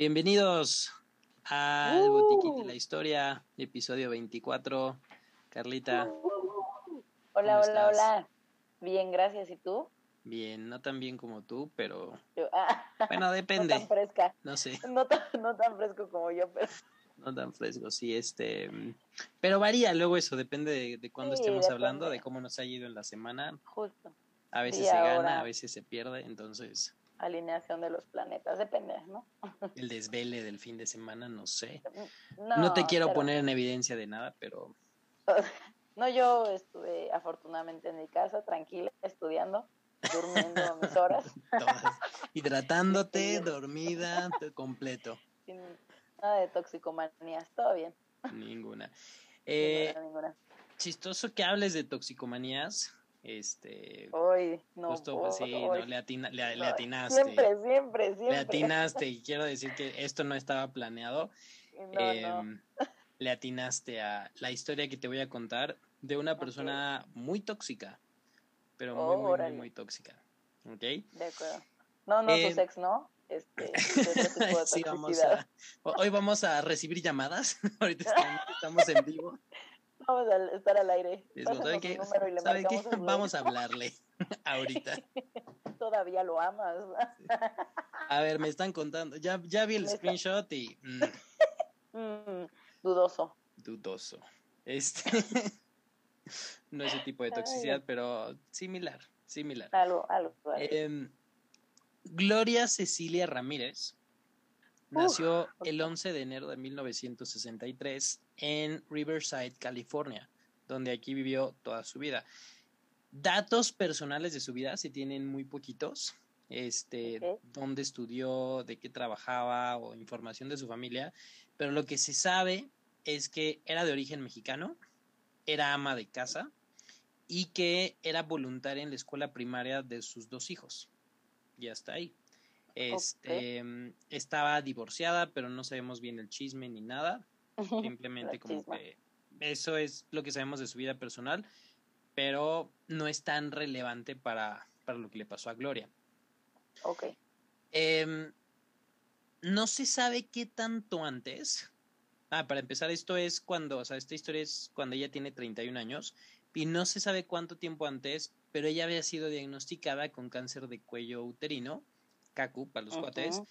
Bienvenidos al Uh. Botiquín de la Historia, episodio 24. Carlita, Hola, ¿Cómo hola, estás? hola. Bien, gracias. ¿Y tú? bien, no tan bien como tú, pero Yo, ah, bueno, no depende. tan fresca. No sé, No tan, no tan fresco como yo, pero no tan fresco, sí, este. Pero varía luego eso, depende de, de cuándo Sí, estemos hablando, de cómo nos ha ido en la semana. justo. A veces se gana, a veces se pierde, entonces Alineación de los planetas, depende, ¿no? el desvele del fin de semana, no sé. No, No, te quiero pero- poner en evidencia de nada, pero No, yo estuve afortunadamente en mi casa, tranquila, estudiando, durmiendo mis horas, todas. Hidratándote, Sí. dormida, completo. sin nada de toxicomanías, todo bien. Ninguna. Eh, ninguna, ninguna. chistoso que hables de toxicomanías. Este. Hoy, no. justo, pues, sí, hoy. no, le, atina- le- le atinaste. Siempre, siempre, siempre. Le atinaste y quiero decir que esto no estaba planeado. No. Em, Le atinaste a la historia que te voy a contar de una persona muy tóxica, pero muy, muy, muy, muy tóxica. ¿Ok? De acuerdo. No, no, Eh, tu sex no. Este, tipo de Sí, vamos a, ho- hoy vamos a recibir llamadas. Ahorita estamos, estamos en vivo. Vamos a estar al aire. ¿saben qué? ¿Saben qué? Vamos a hablarle ahorita. Todavía lo amas. A ver, me están contando. Ya, ya vi el screenshot y mm, Mm, dudoso. dudoso. Este no ese tipo de Ay. toxicidad, pero similar, similar. Algo, algo. algo. Em, Gloria Cecilia Ramírez nació el 11 de enero de 1963 en Riverside, California, donde aquí vivió toda su vida. Datos personales de su vida se tienen muy poquitos. Este, dónde estudió, de qué trabajaba o información de su familia, pero lo que se sabe es que era de origen mexicano, era ama de casa y que era voluntaria en la escuela primaria de sus dos hijos. Y hasta ahí. Este, estaba divorciada, pero no sabemos bien el chisme ni nada. Simplemente como que eso es lo que sabemos de su vida personal, pero no es tan relevante para, para lo que le pasó a Gloria. Ok. Em, no se sabe qué tanto antes. Ah, para empezar, esto es cuando, o sea, esta historia es cuando ella tiene 31 años y no se sabe cuánto tiempo antes, pero ella había sido diagnosticada con cáncer de cuello uterino, CACU para los Ujú. cuates.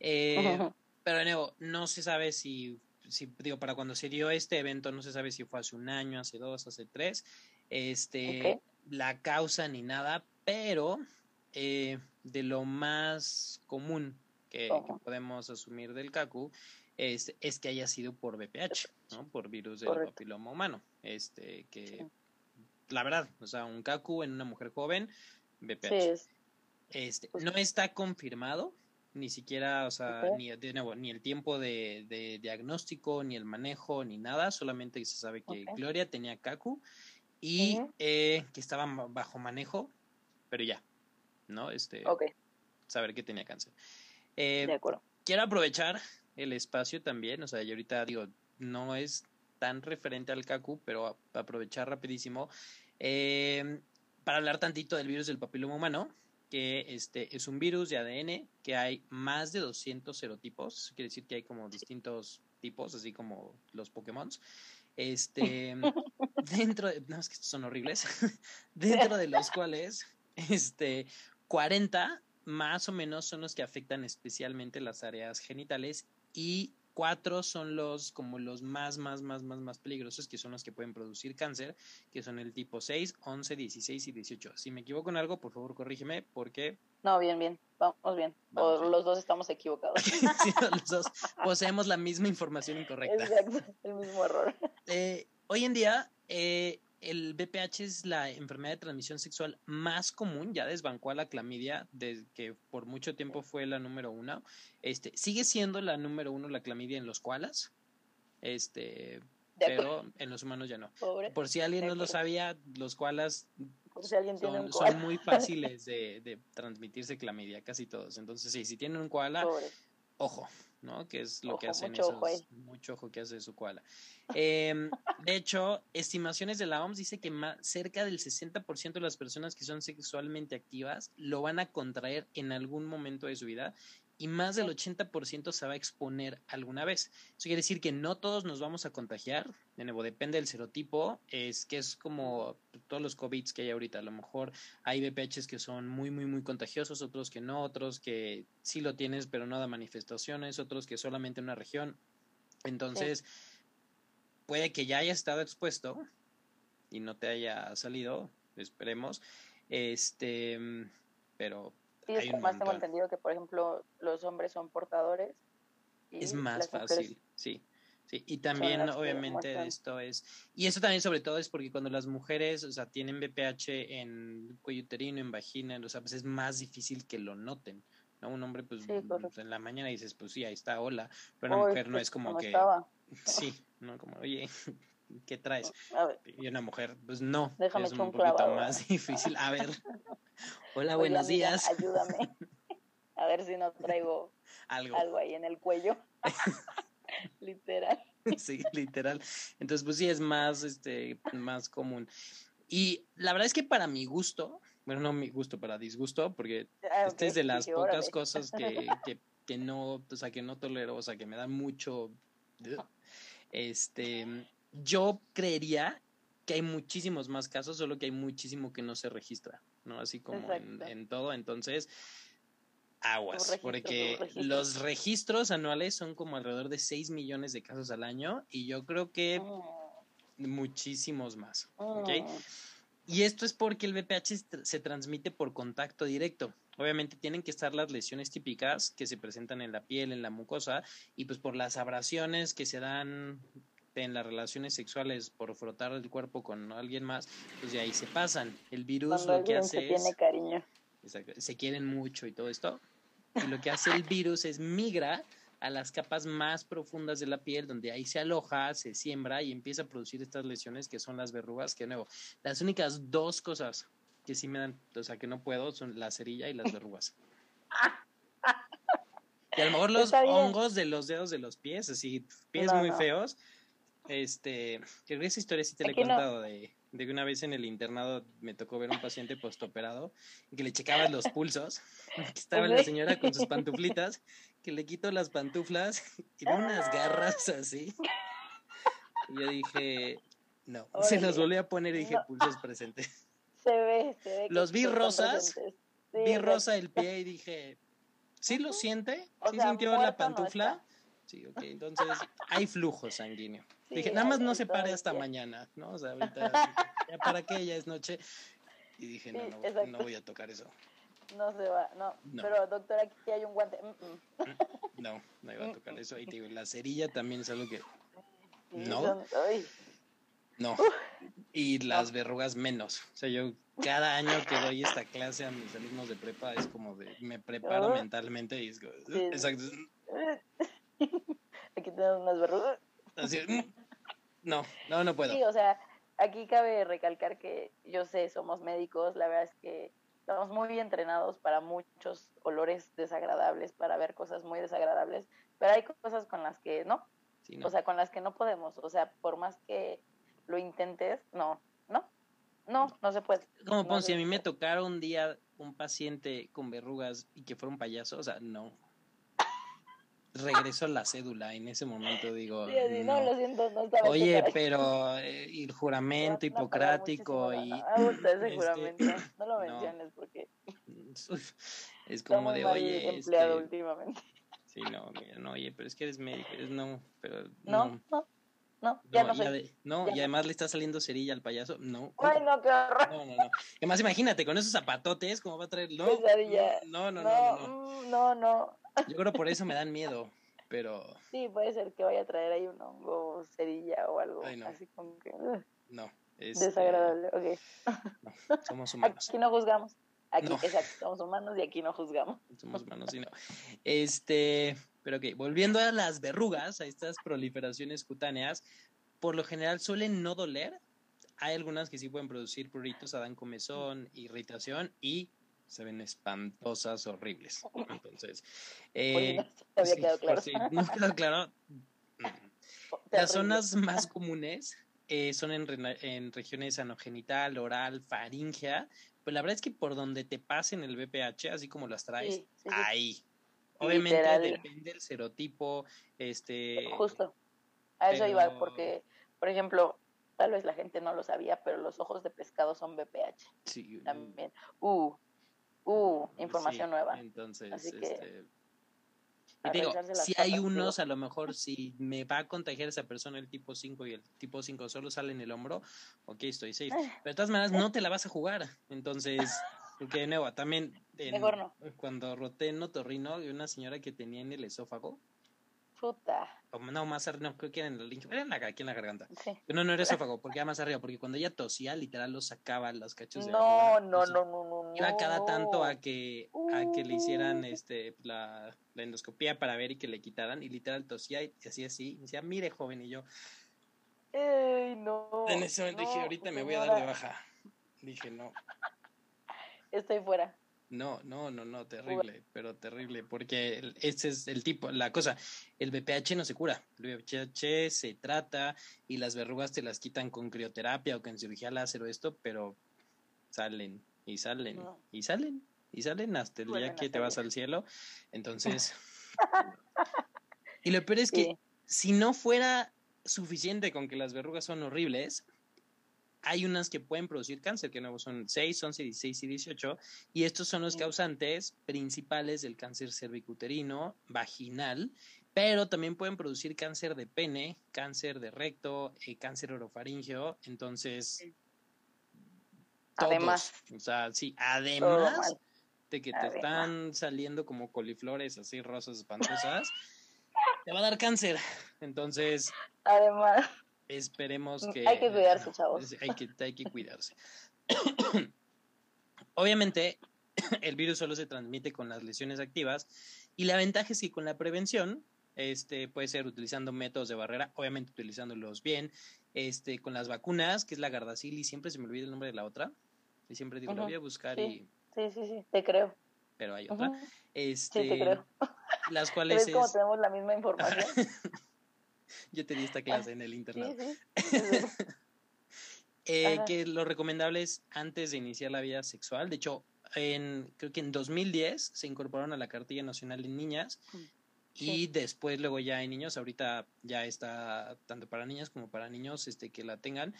Eh, pero de nuevo, no se sabe si, si, digo, para cuando se dio este evento, no se sabe si fue hace un año, hace dos, hace tres, este, la causa ni nada, pero eh, de lo más común que, podemos asumir del CACU es, es que haya sido por VPH, ¿no? Por virus del Correcto. papiloma humano, este, que Sí. la verdad, o sea, un CACU en una mujer joven, VPH. Sí, es. Este, no está confirmado, ni siquiera, o sea, ni, de nuevo, ni el tiempo de, de diagnóstico, ni el manejo, ni nada, solamente se sabe que. Gloria tenía CACU y eh, que estaba bajo manejo, pero ya, ¿no? Este, saber que tenía cáncer. Eh, de acuerdo. quiero aprovechar el espacio también, o sea, y ahorita digo, no es tan referente al CACU, pero aprovechar rapidísimo eh, para hablar tantito del virus del papiloma humano, que este es un virus de ADN que hay más de 200 serotipos, quiere decir que hay como distintos tipos, así como los Pokémon. Este, dentro de, no, es que estos son horribles, dentro de los cuales, este, 40 más o menos son los que afectan especialmente las áreas genitales y cuatro son los como los más, más, más, más, más peligrosos, que son los que pueden producir cáncer, que son el tipo 6, 11, 16 y 18. Si me equivoco en algo, por favor corrígeme, porque No, bien, bien. Vamos bien. Vamos o bien. los dos estamos equivocados. los dos poseemos la misma información incorrecta. Exacto, el mismo error. Eh, hoy en día, eh, el BPH es la enfermedad de transmisión sexual más común, ya desbancó a la clamidia, de que por mucho tiempo fue la número uno. Este, sigue siendo la número uno la clamidia en los koalas, este, pero en los humanos ya no. Pobre. Por si alguien no lo sabía, los koalas Por si alguien tiene un son, muy fáciles de, de transmitirse clamidia, casi todos. Entonces, sí, si tienen un koala, Pobre. ojo, ¿no? Que es lo que hacen mucho esos, ojo mucho ojo que hace su koala. Em, de hecho, estimaciones de la OMS dice que ma- cerca del 60% de las personas que son sexualmente activas lo van a contraer en algún momento de su vida y más del 80% se va a exponer alguna vez. Eso quiere decir que no todos nos vamos a contagiar, de nuevo, depende del serotipo, es que es como todos los COVID que hay ahorita, a lo mejor hay VPHs que son muy, muy, muy contagiosos, otros que no, otros que sí lo tienes pero no da manifestaciones, otros que solamente en una región. Entonces, puede que ya haya estado expuesto y no te haya salido, esperemos, este, pero Sí, es más tengo entendido que, por ejemplo, los hombres son portadores. es más fácil, sí. Sí, y también obviamente esto es, y eso también sobre todo es porque cuando las mujeres, o sea, tienen BPH en cuello uterino, en vagina, o sea, pues es más difícil que lo noten, ¿no? Un hombre, pues, en la mañana dices, pues sí, ahí está, hola, pero una mujer no es como que, sí, ¿no? Como, oye, ¿qué traes? Y una mujer, pues no, es un poquito más difícil. A ver, hola, buenos días. Ayúdame. A ver si no traigo algo, algo ahí en el cuello. literal. Sí, literal. Entonces, pues sí, es más, este, más común. Y la verdad es que para mi gusto, bueno, no mi gusto, para disgusto, porque ah, esta es de las pocas cosas que, que, que, no, o sea, que no tolero, o sea, que me da mucho, este, yo creería que hay muchísimos más casos, solo que hay muchísimo que no se registra, ¿no? Así como en, todo. Entonces, aguas, porque los registros anuales son como alrededor de 6 millones de casos al año y yo creo que oh. muchísimos más. Oh. Y esto es porque el VPH se transmite por contacto directo. Obviamente tienen que estar las lesiones típicas que se presentan en la piel, en la mucosa, y pues por las abrasiones que se dan en las relaciones sexuales por frotar el cuerpo con alguien más, pues de ahí se pasan. El virus lo que hace se tiene cariño. se quieren mucho y todo esto. Y lo que hace el virus es migra a las capas más profundas de la piel, donde ahí se aloja, se siembra y empieza a producir estas lesiones que son las verrugas, que de nuevo, las únicas dos cosas que sí me dan, o sea, que no puedo, son la cerilla y las verrugas. y a lo mejor los hongos de los dedos de los pies, así, pies muy feos, este, creo que esa historia sí te la he contado de, de que una vez en el internado me tocó ver un paciente postoperado que le checaban los pulsos, estaba la señora con sus pantuflitas, que le quito las pantuflas y unas garras así. Y yo dije, no, se los volví a poner y dije, pulsos presentes. Se ve, se ve. Los vi rosas, vi rosa el pie y dije, ¿sí lo siente? ¿Sí sintió la pantufla? Sí, ok, entonces hay flujo sanguíneo. Dije, nada más no se pare hasta mañana, ¿no? O sea, ahorita, ya para qué, ya es noche. Y dije, no, no, no, voy a tocar eso. No se va, no. Pero doctor, aquí hay un guante. Mm, mm. Mm, no, no iba a tocar eso. Y te digo, la cerilla también es algo que. No. No. Y las verrugas menos. O sea, yo cada año que doy esta clase a mis alumnos de prepa es como de. Me preparo mentalmente y es como. Exacto. Tenemos unas verrugas. Así, no, no, no puedo. Sí, o sea, aquí cabe recalcar que yo sé, somos médicos, la verdad es que estamos muy entrenados para muchos olores desagradables, para ver cosas muy desagradables, pero hay cosas con las que no. O sea, con las que no podemos. O sea, por más que lo intentes, no, no, no, no se puede. Como no si a mí me tocara un día un paciente con verrugas y que fuera un payaso, o sea, no, regreso la cédula en ese momento digo no. lo siento no estaba oye pero eh, el juramento hipocrático y ese este, juramento no lo menciones porque es como de oye empleado este, últimamente sí no no oye pero es que eres médico no pero no no no, ya no, no y además le está saliendo cerilla al payaso. No. Ay, no, qué horror. No, no, no. Además, imagínate, con esos zapatotes, ¿cómo va a traer? No, no, no, no, no. No, no. Yo creo por eso me dan miedo, pero... Sí, puede ser que vaya a traer ahí un hongo, cerilla o algo así como que... no, es... Desagradable, ok. No, somos humanos. Aquí no juzgamos. Aquí, exacto, somos humanos y aquí no juzgamos. Somos humanos y no. Este, pero ok, volviendo a las verrugas, a estas proliferaciones cutáneas, por lo general suelen no doler. Hay algunas que sí pueden producir pruritos, dan comezón, irritación y se ven espantosas, horribles. Entonces, eh, no quedado claro. no quedó claro. Las zonas más comunes eh, son en, en, regiones anogenital, oral, faringea, pero la verdad es que por donde te pasen el BPH, así como las traes, ahí. Obviamente depende del serotipo, este... Justo, a eso iba, porque, por ejemplo, tal vez la gente no lo sabía, pero los ojos de pescado son BPH. Sí. También. Uh, uh, información nueva. Entonces, este... Y digo, si hay unos, a lo mejor si me va a contagiar esa persona el tipo 5 y el tipo 5 solo sale en el hombro, ok, estoy safe. Pero de todas maneras, no te la vas a jugar. Entonces, porque de nuevo, también cuando roté en otorrino, una señora que tenía en el esófago, Puta. No, más arriba, no, creo que era en el era en la, aquí en la garganta. No, no era esófago, porque era más arriba, porque cuando ella tosía, literal lo sacaba los cachos de No, no, no, no, no, Iba cada tanto a que, a que le hicieran este la, la, endoscopía para ver y que le quitaran, y literal tosía y hacía así, y decía, mire joven, y yo. Ey, no. En ese momento dije, ahorita me voy a dar de baja. Dije, no. Estoy fuera. No, no, no, no, terrible, pero terrible, porque ese es el tipo, la cosa, el BPH no se cura, el BPH se trata y las verrugas te las quitan con crioterapia o con cirugía láser o esto, pero salen y salen y salen y salen hasta el día que te vas al cielo. Entonces, y lo peor es que si no fuera suficiente con que las verrugas son horribles, hay unas que pueden producir cáncer, que nuevo son 6, 11, 16 y 18, y estos son los causantes principales del cáncer cervicuterino, vaginal, pero también pueden producir cáncer de pene, cáncer de recto, eh, cáncer orofaringeo, entonces... además. O sea, sí, además de que te están saliendo como coliflores así rosas espantosas, te va a dar cáncer. Entonces... Además. Esperemos que... Hay que cuidarse, chavos. Hay que, hay que cuidarse. Obviamente, el virus solo se transmite con las lesiones activas y la ventaja es que con la prevención, este puede ser utilizando métodos de barrera, obviamente utilizándolos bien, este con las vacunas, que es la Gardasil y siempre se me olvida el nombre de la otra. Y siempre digo, lo voy a buscar y Sí, sí, sí, te creo. Pero hay otra. Este, sí, te creo. Las cuales ¿Ves tenemos la misma información? Yo tenía esta clase en el internet. Eh, que lo recomendable es antes de iniciar la vida sexual. De hecho, en, creo que en 2010 se incorporaron a la cartilla nacional de niñas mm, y después luego ya hay niños. Ahorita ya está tanto para niñas como para niños este, que la tengan.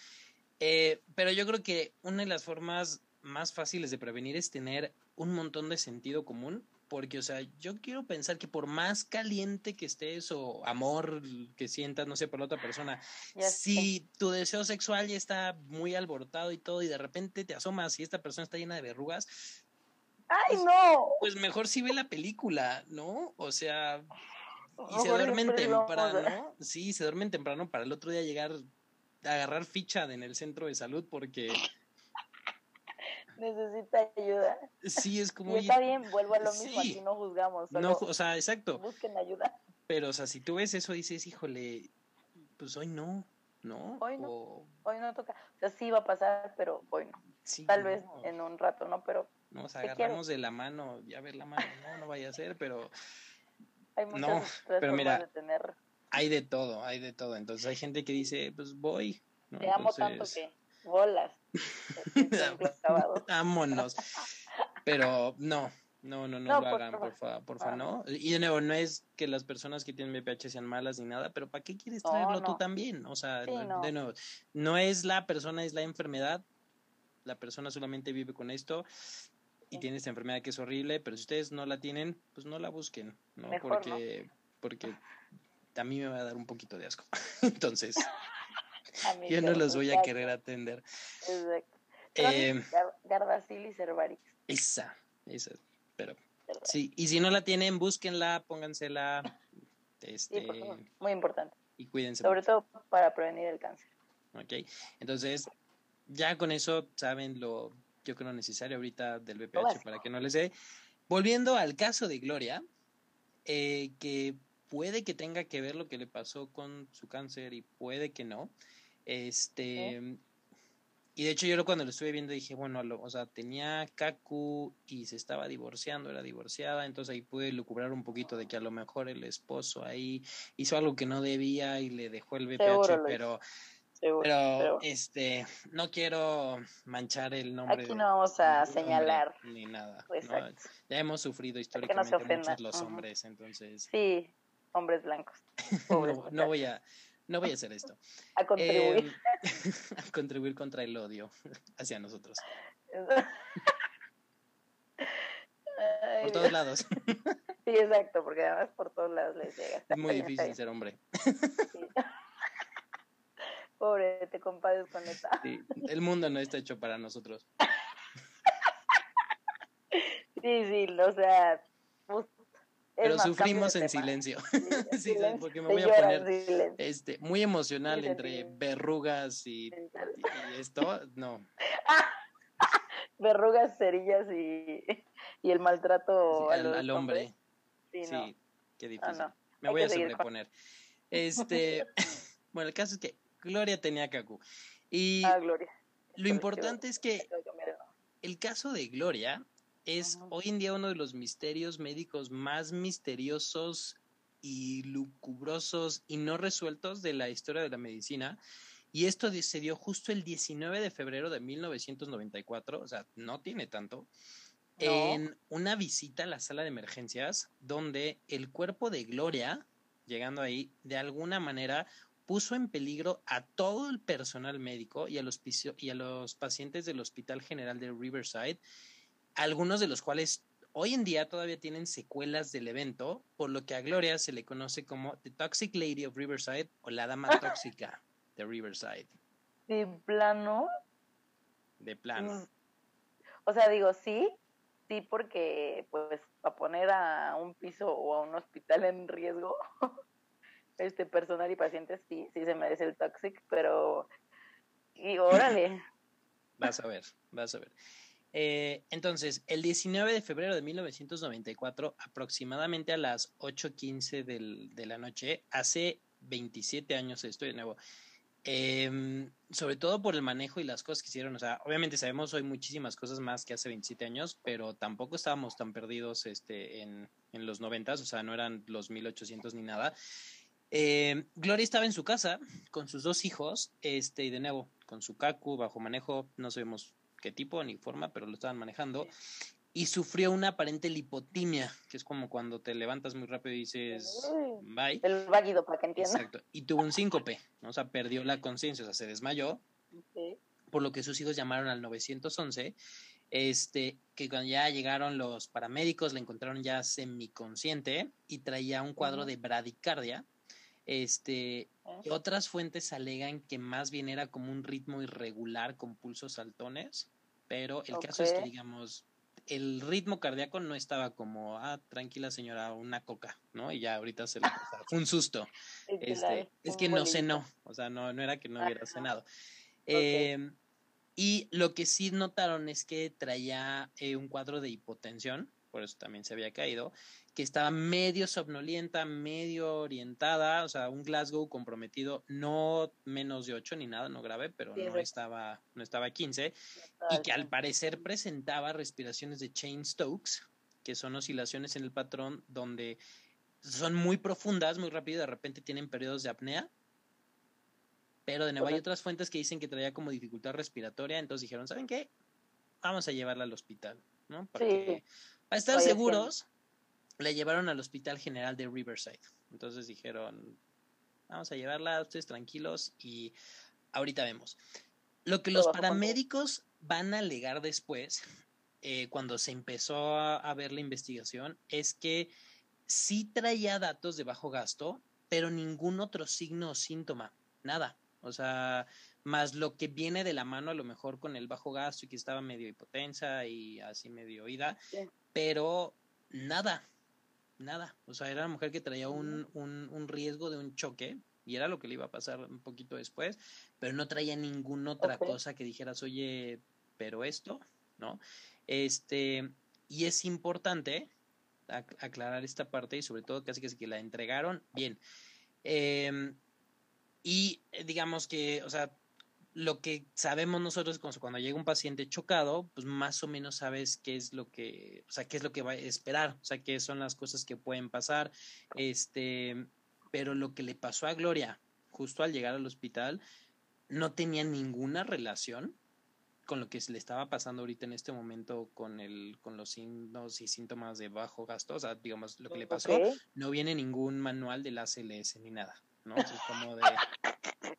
Eh, pero yo creo que una de las formas más fáciles de prevenir es tener un montón de sentido común porque, o sea, yo quiero pensar que por más caliente que estés o amor que sientas, no sé, por la otra persona, si tu deseo sexual ya está muy alborotado y todo, y de repente te asomas y esta persona está llena de verrugas, ¡Ay, pues, no! Pues mejor si ve la película, ¿no? O sea, y se duermen temprano, sí, se duermen temprano para el otro día llegar a agarrar ficha en el centro de salud porque necesita ayuda. Sí, es como... Y está bien, vuelvo a lo mismo, aquí no juzgamos. No, o sea, exacto. Busquen ayuda. Pero, o sea, si tú ves eso, dices, híjole, pues hoy no, ¿no? Hoy no, hoy no toca. O sea, sí va a pasar, pero hoy no. Tal vez en un rato, ¿no? Pero... Nos agarramos de la mano, ya ver la mano, no, no vaya a ser, pero... Hay muchas no, pero mira, de tener... Hay de todo, hay de todo. Entonces hay gente que dice, pues voy. Te amo tanto que bolas. Vámonos. Pero no, no, no, no, lo hagan, por favor, por favor, no. Y de nuevo, no es que las personas que tienen BPH sean malas ni nada, pero ¿para qué quieres traerlo tú también? O sea, de nuevo, no es la persona, es la enfermedad. La persona solamente vive con esto y tiene esta enfermedad que es horrible, pero si ustedes no la tienen, pues no la busquen, ¿no? porque, porque a mí me va a dar un poquito de asco. Entonces. Yo no los voy a querer atender. Exacto. Eh, Gardasil y Cervarix. Esa, esa. Pero sí, y si no la tienen, búsquenla, póngansela. Este, Muy importante. Y cuídense. Sobre todo para prevenir el cáncer. Ok, entonces ya con eso saben lo yo creo necesario ahorita del BPH para que no les dé. Volviendo al caso de Gloria, eh, que puede que tenga que ver lo que le pasó con su cáncer y puede que no. Este. Y de hecho, yo cuando lo estuve viendo dije, bueno, o sea, tenía Kaku y se estaba divorciando, era divorciada, entonces ahí pude lucubrar un poquito de que a lo mejor el esposo ahí hizo algo que no debía y le dejó el BPH, pero pero, este, no quiero manchar el nombre. Aquí no vamos a señalar. Ni nada. Ya hemos sufrido históricamente muchos los hombres, entonces. Sí, hombres blancos. no, voy a, no voy a hacer esto. A contribuir. Em, a contribuir contra el odio hacia nosotros. por todos lados. Sí, exacto, porque además por todos lados les llega. Es muy difícil ser hombre. Pobre, te compadres con esta. Sí, el mundo no está hecho para nosotros. Sí, sí, o sea. Pues, Pero sufrimos en silencio. Sí, porque me voy a poner este, muy emocional entre verrugas y, esto. No. verrugas, cerillas y, y el maltrato al, hombre. Sí, qué difícil. Me voy a sobreponer. Este, bueno, el caso es que Gloria tenía Kaku. Y ah, Gloria. lo importante es que el caso de Gloria es hoy en día uno de los misterios médicos más misteriosos y lucubrosos y no resueltos de la historia de la medicina. Y esto se dio justo el 19 de febrero de 1994, o sea, no tiene tanto, en una visita a la sala de emergencias, donde el cuerpo de Gloria, llegando ahí, de alguna manera puso en peligro a todo el personal médico y a los, y a los pacientes del Hospital General de Riverside, algunos de los cuales hoy en día todavía tienen secuelas del evento, por lo que a Gloria se le conoce como The Toxic Lady of Riverside o la Dama Tóxica de Riverside. ¿De plano? De plano. Mm. O sea, digo, sí, sí, porque pues para poner a un piso o a un hospital en riesgo, este personal y pacientes sí, sí se merece el toxic, pero y órale. Vas a ver, vas a ver. Eh, entonces, el 19 de febrero de 1994, aproximadamente a las 8.15 de la noche, hace 27 años estoy de nuevo, eh, sobre todo por el manejo y las cosas que hicieron, o sea, obviamente sabemos hoy muchísimas cosas más que hace 27 años, pero tampoco estábamos tan perdidos este, en, en los 90, o sea, no eran los 1800 ni nada. Eh, Gloria estaba en su casa con sus dos hijos, este, y de nuevo, con su Kaku bajo manejo, no sabemos qué tipo ni forma, pero lo estaban manejando, y sufrió una aparente lipotimia, que es como cuando te levantas muy rápido y dices, bye. El válido, para que entiendas. Exacto, y tuvo un síncope, o sea, perdió la conciencia, o sea, se desmayó, por lo que sus hijos llamaron al 911, este, que cuando ya llegaron los paramédicos, le encontraron ya semiconsciente y traía un cuadro de bradicardia, este, otras fuentes alegan que más bien era como un ritmo irregular con pulsos saltones, pero el caso es que, digamos, el ritmo cardíaco no estaba como, ah, tranquila señora, una coca, ¿no? Y ya ahorita se le Fue un susto. Este, es que no cenó, o sea, no, no era que no hubiera cenado. Em, y lo que sí notaron es que traía eh, un cuadro de hipotensión, por eso también se había caído, que estaba medio somnolienta, medio orientada, o sea, un Glasgow comprometido, no menos de 8 ni nada, no grave, pero no estaba, no estaba 15, y que al parecer presentaba respiraciones de Chain Stokes, que son oscilaciones en el patrón donde son muy profundas, muy rápidas, de repente tienen periodos de apnea, pero de nuevo hay otras fuentes que dicen que traía como dificultad respiratoria, entonces dijeron, ¿saben qué? Vamos a llevarla al hospital, ¿no? Para, para estar seguros, la llevaron al Hospital General de Riverside. Entonces dijeron, vamos a llevarla, ustedes tranquilos y ahorita vemos. Lo que los paramédicos van a alegar después, eh, cuando se empezó a, ver la investigación, es que sí traía datos de bajo gasto, pero ningún otro signo o síntoma, nada. O sea, más lo que viene de la mano a lo mejor con el bajo gasto y que estaba medio hipotensa y así medio oída, pero nada, nada. O sea, era una mujer que traía un, un, un, riesgo de un choque y era lo que le iba a pasar un poquito después, pero no traía ninguna otra cosa que dijeras, oye, pero esto, ¿no? Este, y es importante aclarar esta parte y sobre todo casi que, que la entregaron bien. Em, y eh, digamos que, o sea, lo que sabemos nosotros cuando llega un paciente chocado, pues más o menos sabes qué es lo que, o sea, qué es lo que va a esperar, o sea, qué son las cosas que pueden pasar, este, pero lo que le pasó a Gloria justo al llegar al hospital no tenía ninguna relación con lo que se le estaba pasando ahorita en este momento con el con los signos y síntomas de bajo gasto, o sea, digamos, lo que le pasó, no viene ningún manual de la CLS ni nada, ¿no? es como de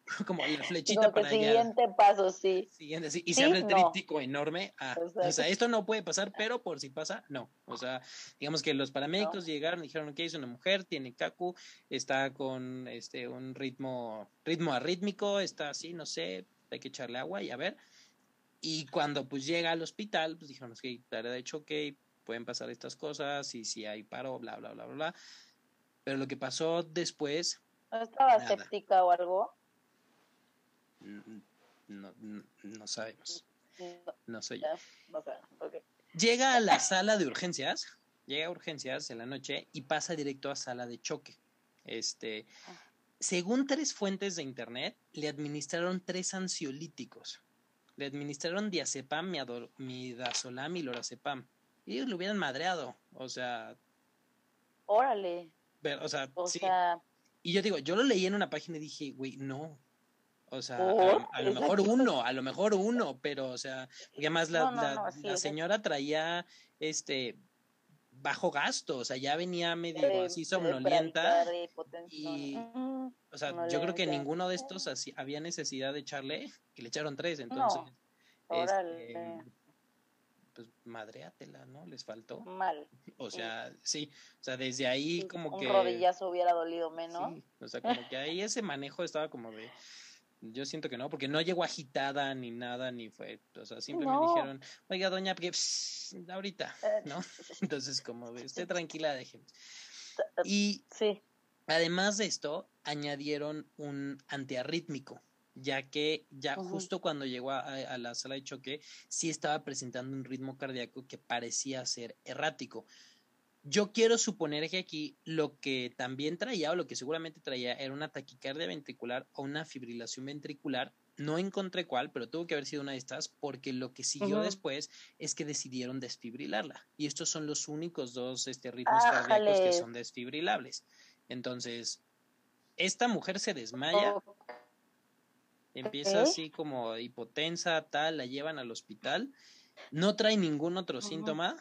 como la flechita para allá. Siguiente paso, sí. Siguiente, sí. Y se abre el tríptico enorme. o sea, esto no puede pasar, pero por si pasa, no. O sea, digamos que los paramédicos llegaron y dijeron, ok, es una mujer, tiene CACU, está con este un ritmo, ritmo arrítmico, está así, no sé, hay que echarle agua y a ver. Y cuando pues llega al hospital, pues dijeron, que okay, de ok, pueden pasar estas cosas y si hay paro, bla, bla, bla, bla, bla. Pero lo que pasó después... ¿No estaba séptica o algo? No, no, sabemos. No sé Llega a la sala de urgencias, llega a urgencias en la noche y pasa directo a sala de choque. Este, según tres fuentes de internet, le administraron tres ansiolíticos le administraron diazepam, midazolam y lorazepam. Y ellos lo hubieran madreado, o sea... Órale. o sea, sí. Y yo digo, yo lo leí en una página y dije, güey, no. O sea, a, lo mejor uno, a lo mejor uno, pero, o sea, porque además la, la, señora traía, este, bajo gasto, o sea, ya venía medio así somnolienta. Y, o sea, yo creo que ninguno de estos así, había necesidad de echarle, que le echaron tres, entonces. Este, pues madreátela, ¿no? Les faltó. Mal. O sea, sí, o sea, desde ahí como que. Un rodillazo hubiera dolido menos. Sí, o sea, como que ahí ese manejo estaba como de yo siento que no, porque no llegó agitada ni nada, ni fue, o sea, simplemente dijeron, oiga, doña, porque ahorita, eh, ¿no? Entonces, como usted tranquila, déjeme. Y sí. además de esto, añadieron un antiarrítmico, ya que ya justo cuando llegó a, a, la sala de choque, sí estaba presentando un ritmo cardíaco que parecía ser errático. Yo quiero suponer que aquí lo que también traía o lo que seguramente traía era una taquicardia ventricular o una fibrilación ventricular. No encontré cuál, pero tuvo que haber sido una de estas porque lo que siguió después es que decidieron desfibrilarla. Y estos son los únicos dos este, ritmos cardíacos que son desfibrilables. Entonces, esta mujer se desmaya, empieza así como hipotensa, tal, la llevan al hospital, no trae ningún otro síntoma,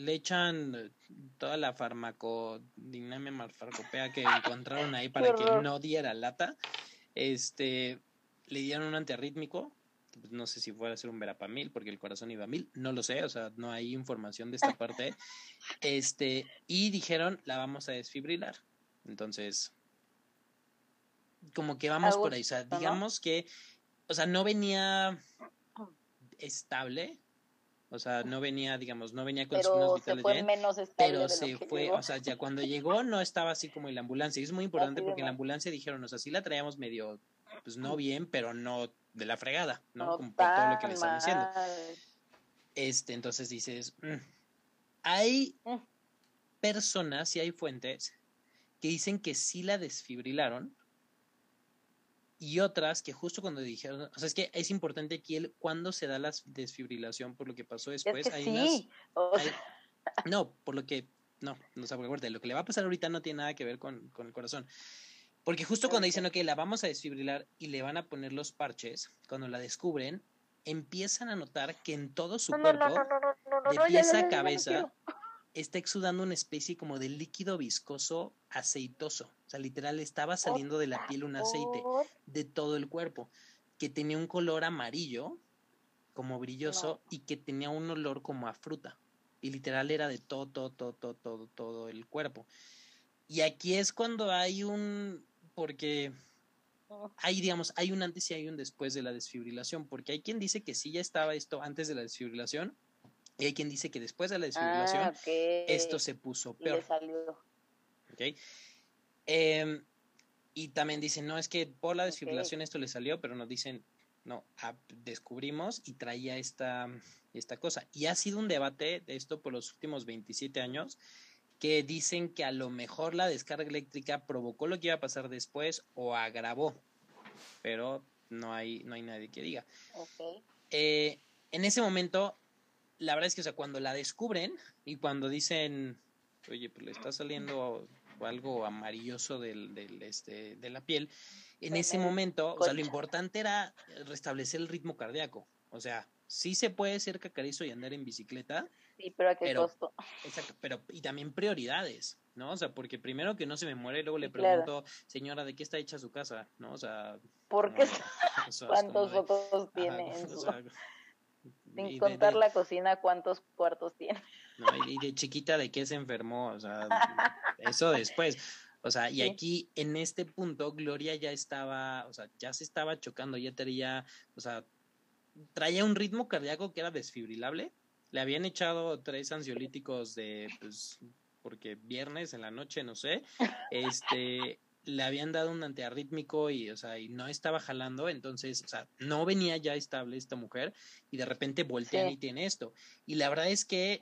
le echan eh, toda la farmacodinamia farmacopea que encontraron ahí para que no diera lata. Este, le dieron un antiarrítmico, pues, no sé si fuera a ser un verapamil porque el corazón iba a mil, no lo sé, o sea, no hay información de esta parte. Este, y dijeron, la vamos a desfibrilar. Entonces, como que vamos por ahí, o sea, digamos que, o sea, no venía estable, o sea, no venía, digamos, no venía con pero signos vitales se fue menos pero se fue, o sea, ya cuando llegó no estaba así como en la ambulancia. Y es muy importante porque en la ambulancia dijeron, o sea, sí la traíamos medio, pues no bien, pero no de la fregada, ¿no? como por todo lo que le están diciendo. Este, entonces dices, mm". hay mm. personas y hay fuentes que dicen que sí la desfibrilaron, y otras que justo cuando dijeron, o sea, es que es importante aquí el cuándo se da la desfibrilación por lo que pasó después. hay sí. no, por lo que, no, no se acuerda, lo que le va a pasar ahorita no tiene nada que ver con, con el corazón. Porque justo cuando dicen, ok, la vamos a desfibrilar y le van a poner los parches, cuando la descubren, empiezan a notar que en todo su cuerpo, de pieza a cabeza, está exudando una especie como de líquido viscoso aceitoso. O sea, literal estaba saliendo de la piel un aceite de todo el cuerpo, que tenía un color amarillo, como brilloso, y que tenía un olor como a fruta. Y literal era de todo, todo, todo, todo, todo, todo el cuerpo. Y aquí es cuando hay un, porque hay, digamos, hay un antes y hay un después de la desfibrilación, porque hay quien dice que sí ya estaba esto antes de la desfibrilación, y hay quien dice que después de la desfibrilación ah, esto se puso peor. ¿Okay? Em, y también dicen, no, es que por la desfibrilación esto le salió, pero nos dicen, no, descubrimos y traía esta, esta cosa. Y ha sido un debate de esto por los últimos 27 años, que dicen que a lo mejor la descarga eléctrica provocó lo que iba a pasar después o agravó, pero no hay, no hay nadie que diga. Eh, en ese momento la verdad es que, o sea, cuando la descubren y cuando dicen, oye, pues le está saliendo o algo amarilloso del, del, este, de la piel. En ese momento, o sea, lo importante era restablecer el ritmo cardíaco. O sea, sí se puede ser cacarizo y andar en bicicleta. Sí, pero a qué costo. Exacto, pero y también prioridades, ¿no? O sea, porque primero que no se me muere, luego le pregunto, señora, ¿de qué está hecha su casa? ¿No? O sea, ¿por qué? ¿Cuántos fotos tiene? Sin contar la cocina, ¿cuántos cuartos tiene? No, y, de chiquita, ¿de qué se enfermó? O sea, eso después. O sea, y aquí en este punto Gloria ya estaba, o sea, ya se estaba chocando, ya tenía, o sea, traía un ritmo cardíaco que era desfibrilable. Le habían echado tres ansiolíticos de, pues, porque viernes en la noche, no sé, este, le habían dado un antiarrítmico y, o sea, y no estaba jalando, entonces, o sea, no venía ya estable esta mujer y de repente voltean y tiene esto. Y la verdad es que,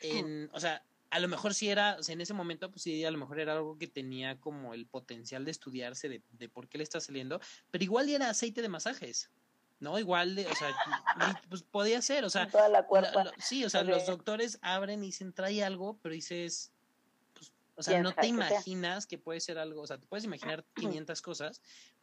en, o sea, a lo mejor sí era, o sea, en ese momento, pues sí, a lo mejor era algo que tenía como el potencial de estudiarse de, de por qué le está saliendo, pero igual era aceite de masajes. ¿no? Igual, de, o sea, pues podía ser, o sea, sí, o sea, los doctores abren y dicen, trae algo, pero dices, o sea, no te imaginas que puede ser algo, o sea, te puedes imaginar 500 cosas,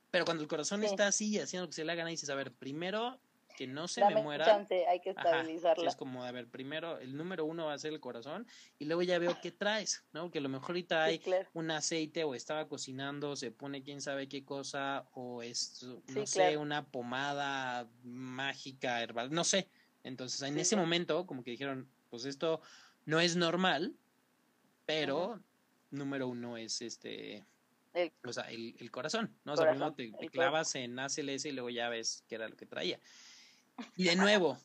pero cuando el corazón está así haciendo lo que se le haga, dices, a ver, primero que no se me muera. hay que estabilizarla. es como, a ver, primero el número uno va a ser el corazón y luego ya veo qué traes, ¿no? Que a lo mejor ahorita hay un aceite o estaba cocinando, se pone quién sabe qué cosa o es, no sé, una pomada mágica, herbal, no sé. Entonces, en ese momento, como que dijeron, pues esto no es normal, pero número uno es este, el, o sea, el, corazón, ¿no? O sea, primero te, clavas en ACLS y luego ya ves qué era lo que traía. Y de nuevo,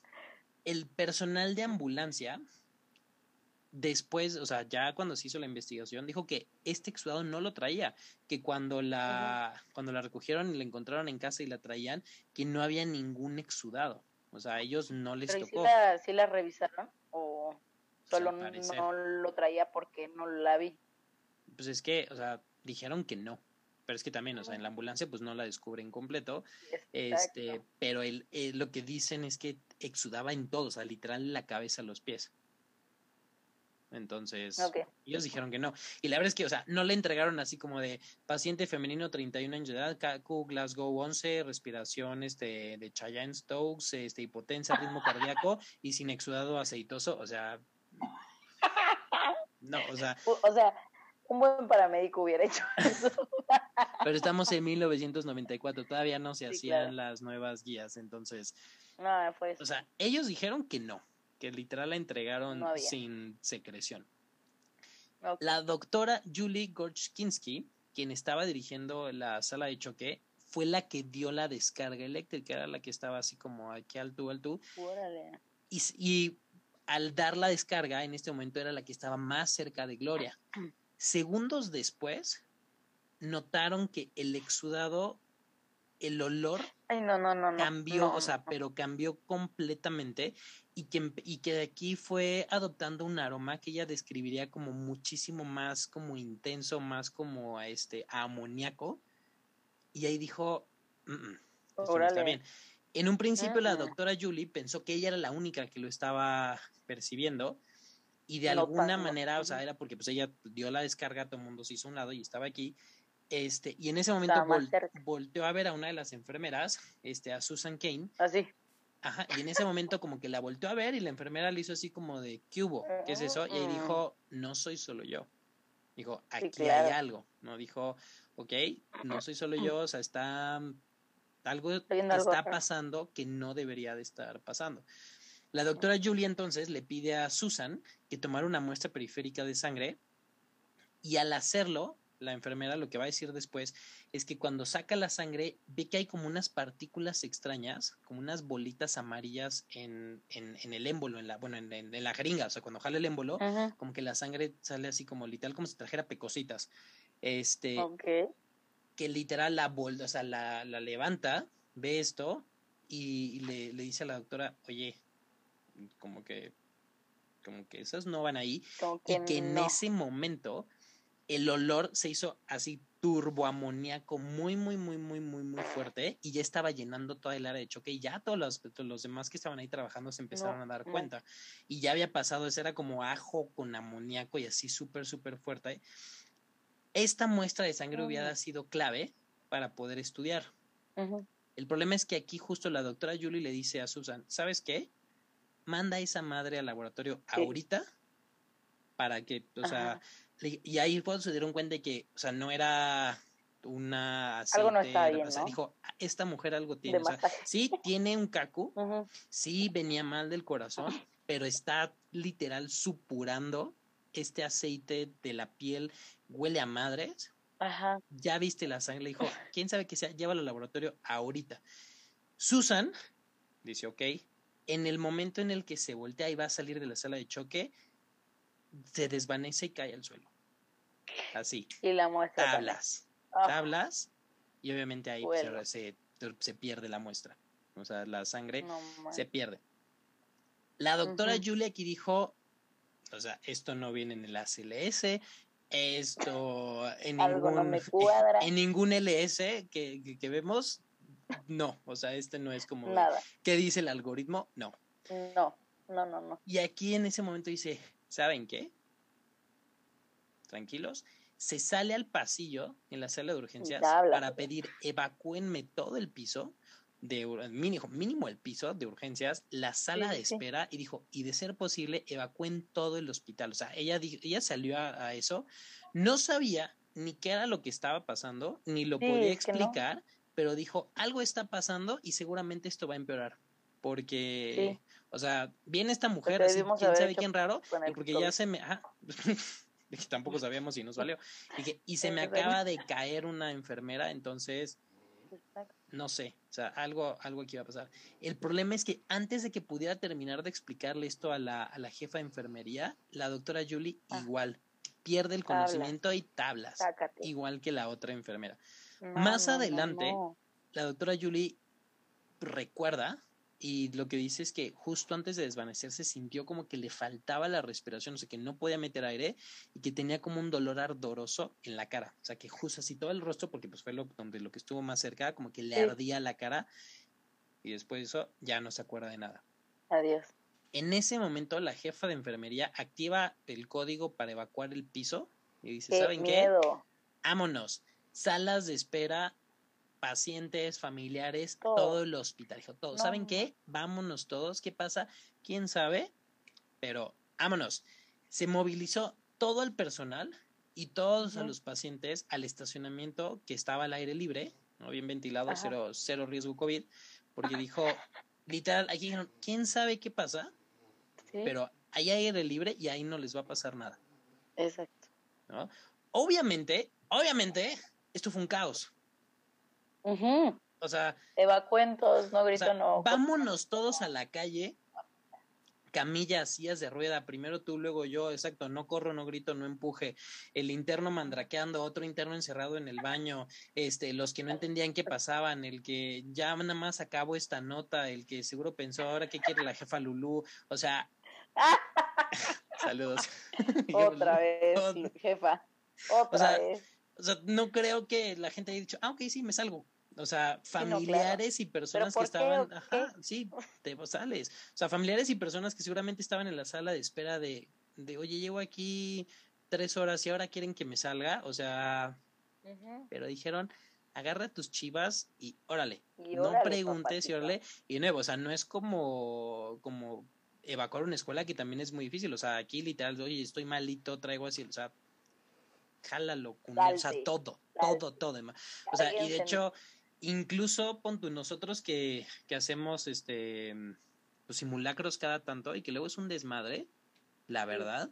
el personal de ambulancia, después, o sea, ya cuando se hizo la investigación, dijo que este exudado no lo traía, que cuando la, cuando la recogieron y la encontraron en casa y la traían, que no había ningún exudado. O sea, a ellos no les tocó. Si la, revisaron o solo no lo traía porque no la vi? Pues es que, o sea, dijeron que no. Pero es que también, o sea, en la ambulancia pues no la descubren completo. Este, pero el, eh, lo que dicen es que exudaba en todo, o sea, literal la cabeza, los pies. Entonces, ellos dijeron que no. Y la verdad es que, o sea, no le entregaron así como de paciente femenino 31 años de edad, CACU, Glasgow 11, respiración este, de Cheyenne Stokes, este, hipotencia, ritmo cardíaco y sin exudado aceitoso. O sea, no, o sea. O sea, un buen paramédico hubiera hecho eso. Pero estamos en 1994, todavía no se hacían las nuevas guías, entonces. No, fue O sea, ellos dijeron que no, que literal la entregaron sin secreción. La doctora Julie Gorchkinski, quien estaba dirigiendo la sala de choque, fue la que dio la descarga eléctrica, era la que estaba así como aquí al tú, al tú. Y, y al dar la descarga, en este momento era la que estaba más cerca de Gloria. Segundos después, notaron que el exudado, el olor cambió, o sea, pero cambió completamente y que, y que de aquí fue adoptando un aroma que ella describiría como muchísimo más como intenso, más como este amoníaco. Y ahí dijo, está bien. En un principio la doctora Julie pensó que ella era la única que lo estaba percibiendo y de alguna manera, o sea, era porque pues ella dio la descarga, todo el mundo se hizo un lado y estaba aquí. Este, y en ese momento volteó a ver a una de las enfermeras, este, a Susan Kane. Así. Ah, Ajá, y en ese momento como que la volteó a ver y la enfermera le hizo así como de, ¿qué hubo? ¿Qué es eso? Y ahí dijo, no soy solo yo. Dijo, aquí hay algo, ¿no? Dijo, ok, no soy solo yo, o sea, está algo está pasando que no debería de estar pasando. La doctora Julia entonces le pide a Susan que tomara una muestra periférica de sangre y al hacerlo, la enfermera lo que va a decir después es que cuando saca la sangre ve que hay como unas partículas extrañas, como unas bolitas amarillas en, en, el émbolo, en la, bueno, en, la jeringa, o sea, cuando jala el émbolo, como que la sangre sale así como literal, como si trajera pecositas. Este, que literal la, o sea, la, la levanta, ve esto y, le, le dice a la doctora, oye, como que como que esas no van ahí. Y que en ese momento el olor se hizo así turboamoníaco muy muy muy muy muy muy fuerte y ya estaba llenando toda el área de choque y ya todos los, los demás que estaban ahí trabajando se empezaron a dar cuenta. Y ya había pasado eso era como ajo con amoníaco y así súper súper fuerte. Esta muestra de sangre hubiera sido clave para poder estudiar. El problema es que aquí justo la doctora Julie le dice a Susan, ¿sabes qué? Manda esa madre al laboratorio ahorita para que, o sea, y ahí cuando se dieron cuenta de que, o sea, no era una algo no está bien, o sea, dijo, ah, esta mujer algo tiene, o sea, sí tiene un cacu, sí venía mal del corazón, pero está literal supurando este aceite de la piel, huele a madres. Ajá. Ya viste la sangre, le dijo, quién sabe qué sea, llévalo al laboratorio ahorita. Susan dice, ok, en el momento en el que se voltea y va a salir de la sala de choque, se desvanece y cae al suelo. Así. Y la muestra. Tablas. Ah. Tablas. Y obviamente ahí se, se, pierde la muestra. O sea, la sangre se pierde. La doctora Julia aquí dijo, o sea, esto no viene en el ACLS, esto en ningún, en ningún LS que, que, vemos, no, o sea, este no es como Nada. ¿qué dice el algoritmo? No. No, no, no, no. Y aquí en ese momento dice, ¿saben qué? Tranquilos. Se sale al pasillo en la sala de urgencias para pedir evacúenme todo el piso de mínimo, mínimo el piso de urgencias, la sala de espera y dijo, y de ser posible, evacúen todo el hospital. O sea, ella, ella salió a, eso, no sabía ni qué era lo que estaba pasando, ni lo podía explicar, pero dijo, algo está pasando y seguramente esto va a empeorar. Porque, o sea, viene esta mujer, así, quién sabe quién raro, porque ya se me... tampoco sabíamos si nos valió. Y, y se me acaba de caer una enfermera, entonces no sé, o sea, algo, algo aquí iba a pasar. El problema es que antes de que pudiera terminar de explicarle esto a la, a la jefa de enfermería, la doctora Julie ah. igual pierde el conocimiento y tablas, igual que la otra enfermera. Más adelante, la doctora Julie recuerda y lo que dice es que justo antes de desvanecerse sintió como que le faltaba la respiración, o sea, que no podía meter aire y que tenía como un dolor ardoroso en la cara, o sea, que justo así todo el rostro, porque pues fue lo, donde lo que estuvo más cerca, como que le ardía la cara y después de eso ya no se acuerda de nada. Adiós. En ese momento la jefa de enfermería activa el código para evacuar el piso y dice, ¿saben miedo. qué? Vámonos. Salas de espera pacientes, familiares, todo, el hospital. Dijo, todo. ¿Saben qué? Vámonos todos. ¿Qué pasa? ¿Quién sabe? Pero vámonos. Se movilizó todo el personal y todos los pacientes al estacionamiento que estaba al aire libre, ¿no? bien ventilado, cero, cero riesgo COVID, porque dijo, literal, aquí dijeron, ¿quién sabe qué pasa? Pero hay aire libre y ahí no les va a pasar nada. Exacto. ¿no? Obviamente, obviamente, esto fue un caos. O sea. Evacuentos, no grito, no. Vámonos todos a la calle. Camillas, sillas de rueda, primero tú, luego yo, exacto, no corro, no grito, no empuje, el interno mandraqueando, otro interno encerrado en el baño, este, los que no entendían qué pasaban, el que ya nada más acabo esta nota, el que seguro pensó ahora qué quiere la jefa Lulú, o sea, saludos. Otra vez, jefa, otra vez o sea, no creo que la gente haya dicho, ah, ok, sí, me salgo. O sea, familiares y personas que estaban, ajá, sí, te sales. O sea, familiares y personas que seguramente estaban en la sala de espera de, de oye, llevo aquí tres horas y ahora quieren que me salga. O sea, pero dijeron, agarra tus chivas y órale. no preguntes y órale. Y de nuevo, o sea, no es como, como evacuar una escuela que también es muy difícil. O sea, aquí literal, oye, estoy malito, traigo así, o sea, jálalo, o sea, todo, todo, todo. O sea, y de hecho, incluso pon nosotros que, que hacemos este los simulacros cada tanto y que luego es un desmadre, la verdad,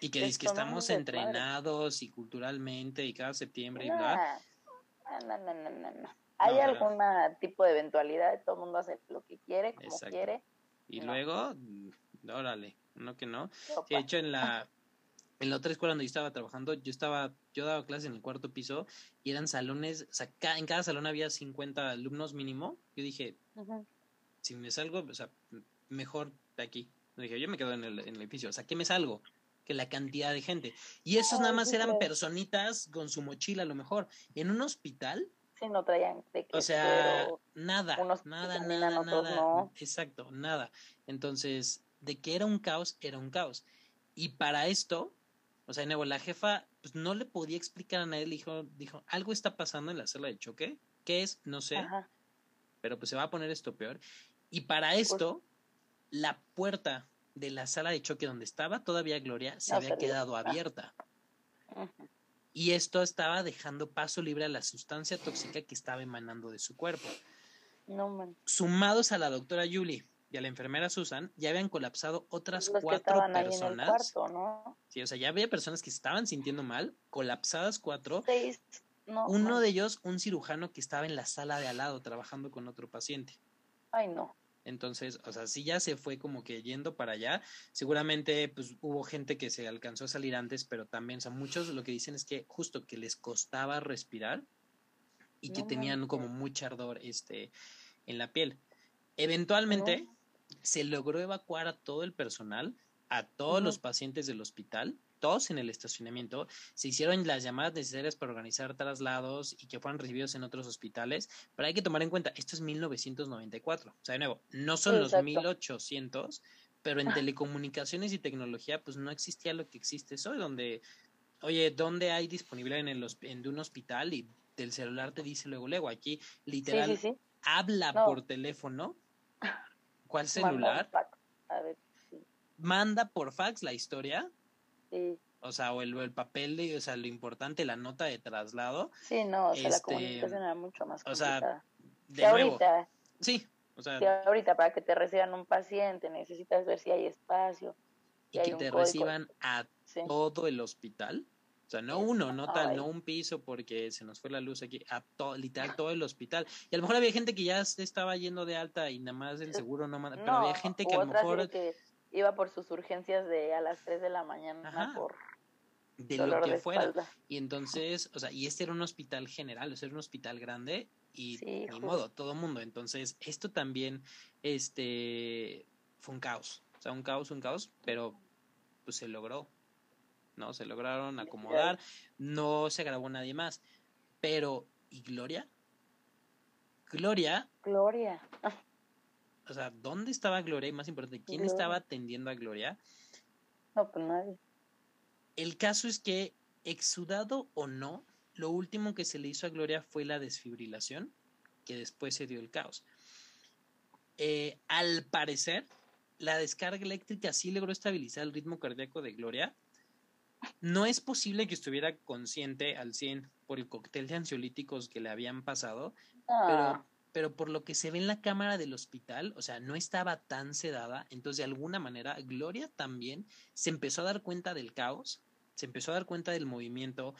y que dice que estamos entrenados y culturalmente y cada septiembre y bla. No, no, no, no, no. Hay algún tipo de eventualidad, todo el mundo hace lo que quiere, como quiere. Y luego, órale, no que no. De hecho, en la, en la otra escuela donde yo estaba trabajando, yo estaba, yo daba clases en el cuarto piso y eran salones, o sea, en cada salón había 50 alumnos mínimo. Yo dije, si me salgo, o sea, mejor de aquí. dije, yo me quedo en el, en el edificio, o sea, ¿qué me salgo? Que la cantidad de gente. Y esos nada más eran personitas con su mochila, a lo mejor. En un hospital. Sí, no traían O sea, nada, nada, nada, nada. Exacto, nada. Entonces, de que era un caos, era un caos. Y para esto, o sea, de nuevo, la jefa pues no le podía explicar a nadie, le dijo, dijo, algo está pasando en la sala de choque, ¿qué es? No sé, pero pues se va a poner esto peor. Y para pues esto, la puerta de la sala de choque donde estaba todavía Gloria se había quedado abierta. Y esto estaba dejando paso libre a la sustancia tóxica que estaba emanando de su cuerpo. Sumados a la doctora Julie y a la enfermera Susan, ya habían colapsado otras cuatro personas. Sí, o sea, ya había personas que estaban sintiendo mal, colapsadas cuatro. Uno de ellos, un cirujano que estaba en la sala de al lado trabajando con otro paciente. Ay, no. Entonces, o sea, si ya se fue como que yendo para allá, seguramente pues hubo gente que se alcanzó a salir antes, pero también, o sea, muchos lo que dicen es que justo que les costaba respirar y que tenían como mucho ardor este en la piel. Eventualmente se logró evacuar a todo el personal, a todos los pacientes del hospital todos en el estacionamiento, se hicieron las llamadas necesarias para organizar traslados y que fueran recibidos en otros hospitales, pero hay que tomar en cuenta, esto es 1994, o sea, de nuevo, no son los 1800, pero en telecomunicaciones y tecnología, pues no existía lo que existe hoy, donde, oye, ¿dónde hay disponible en, el, en un hospital? Y del celular te dice luego, luego, aquí literal, habla por teléfono, ¿cuál celular? Manda por fax la historia o sea, o el, el, papel de, o sea, lo importante, la nota de traslado. Sí, no, o sea, la este, comunicación era mucho más complicada. O sea, de ahorita, sí, o sea. ahorita para que te reciban un paciente necesitas ver si hay espacio. y que te reciban a todo el hospital. O sea, no uno, no tal, no un piso porque se nos fue la luz aquí, a todo, literal todo el hospital. Y a lo mejor había gente que ya estaba yendo de alta y nada más el seguro no manda, pero había gente que a lo mejor iba por sus urgencias de a las 3 de la mañana por de lo que fuera. Y entonces, o sea, y este era un hospital general, o sea, era un hospital grande y ni modo, todo mundo. Entonces, esto también este fue un caos, o sea, un caos, un caos, pero pues se logró. ¿No? Se lograron acomodar, no se grabó nadie más. Pero ¿y Gloria? Gloria Gloria o sea, ¿dónde estaba Gloria? Y más importante, ¿quién estaba atendiendo a Gloria? No, pues nadie. El caso es que, exudado o no, lo último que se le hizo a Gloria fue la desfibrilación, que después se dio el caos. Eh, al parecer, la descarga eléctrica sí logró estabilizar el ritmo cardíaco de Gloria. No es posible que estuviera consciente al 100 por el cóctel de ansiolíticos que le habían pasado, pero ah. pero por lo que se ve en la cámara del hospital, o sea, no estaba tan sedada, entonces de alguna manera Gloria también se empezó a dar cuenta del caos, se empezó a dar cuenta del movimiento,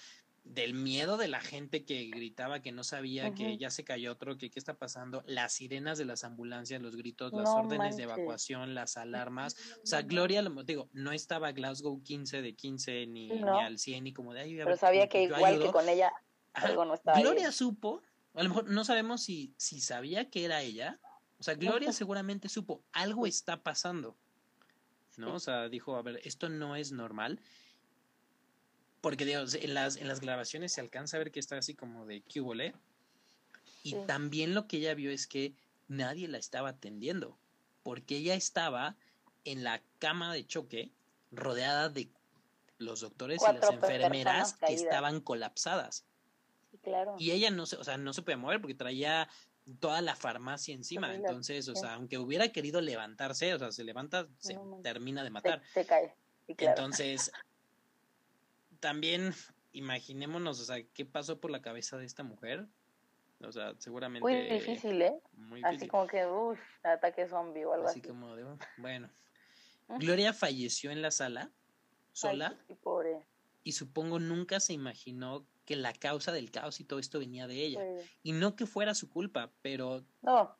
del miedo de la gente que gritaba que no sabía, que ya se cayó otro, que qué está pasando, las sirenas de las ambulancias, los gritos, las órdenes de evacuación, las alarmas. O sea, Gloria, digo, no estaba Glasgow 15 de 15 ni, al 100 ni como de ahí. Pero sabía que igual que con ella algo no estaba Gloria supo a lo mejor no sabemos si, si sabía que era ella. O sea, Gloria seguramente supo, algo está pasando. ¿No? O sea, dijo, a ver, esto no es normal. Porque Dios, en las, en las grabaciones se alcanza a ver que está así como de cubole. Y también lo que ella vio es que nadie la estaba atendiendo. Porque ella estaba en la cama de choque, rodeada de los doctores y las enfermeras que estaban colapsadas. Y ella no se, o sea, no se puede mover porque traía toda la farmacia encima. Entonces, o sea, aunque hubiera querido levantarse, o sea, se levanta, se termina de matar. Se, cae. Entonces, también imaginémonos, o sea, qué pasó por la cabeza de esta mujer. O sea, seguramente. Muy difícil, ¿eh? Así como que, uff, ataque zombie o algo así. Así como de, bueno. Gloria falleció en la sala, sola. Y supongo nunca se imaginó que la causa del caos y todo esto venía de ella. Y no que fuera su culpa, pero... No.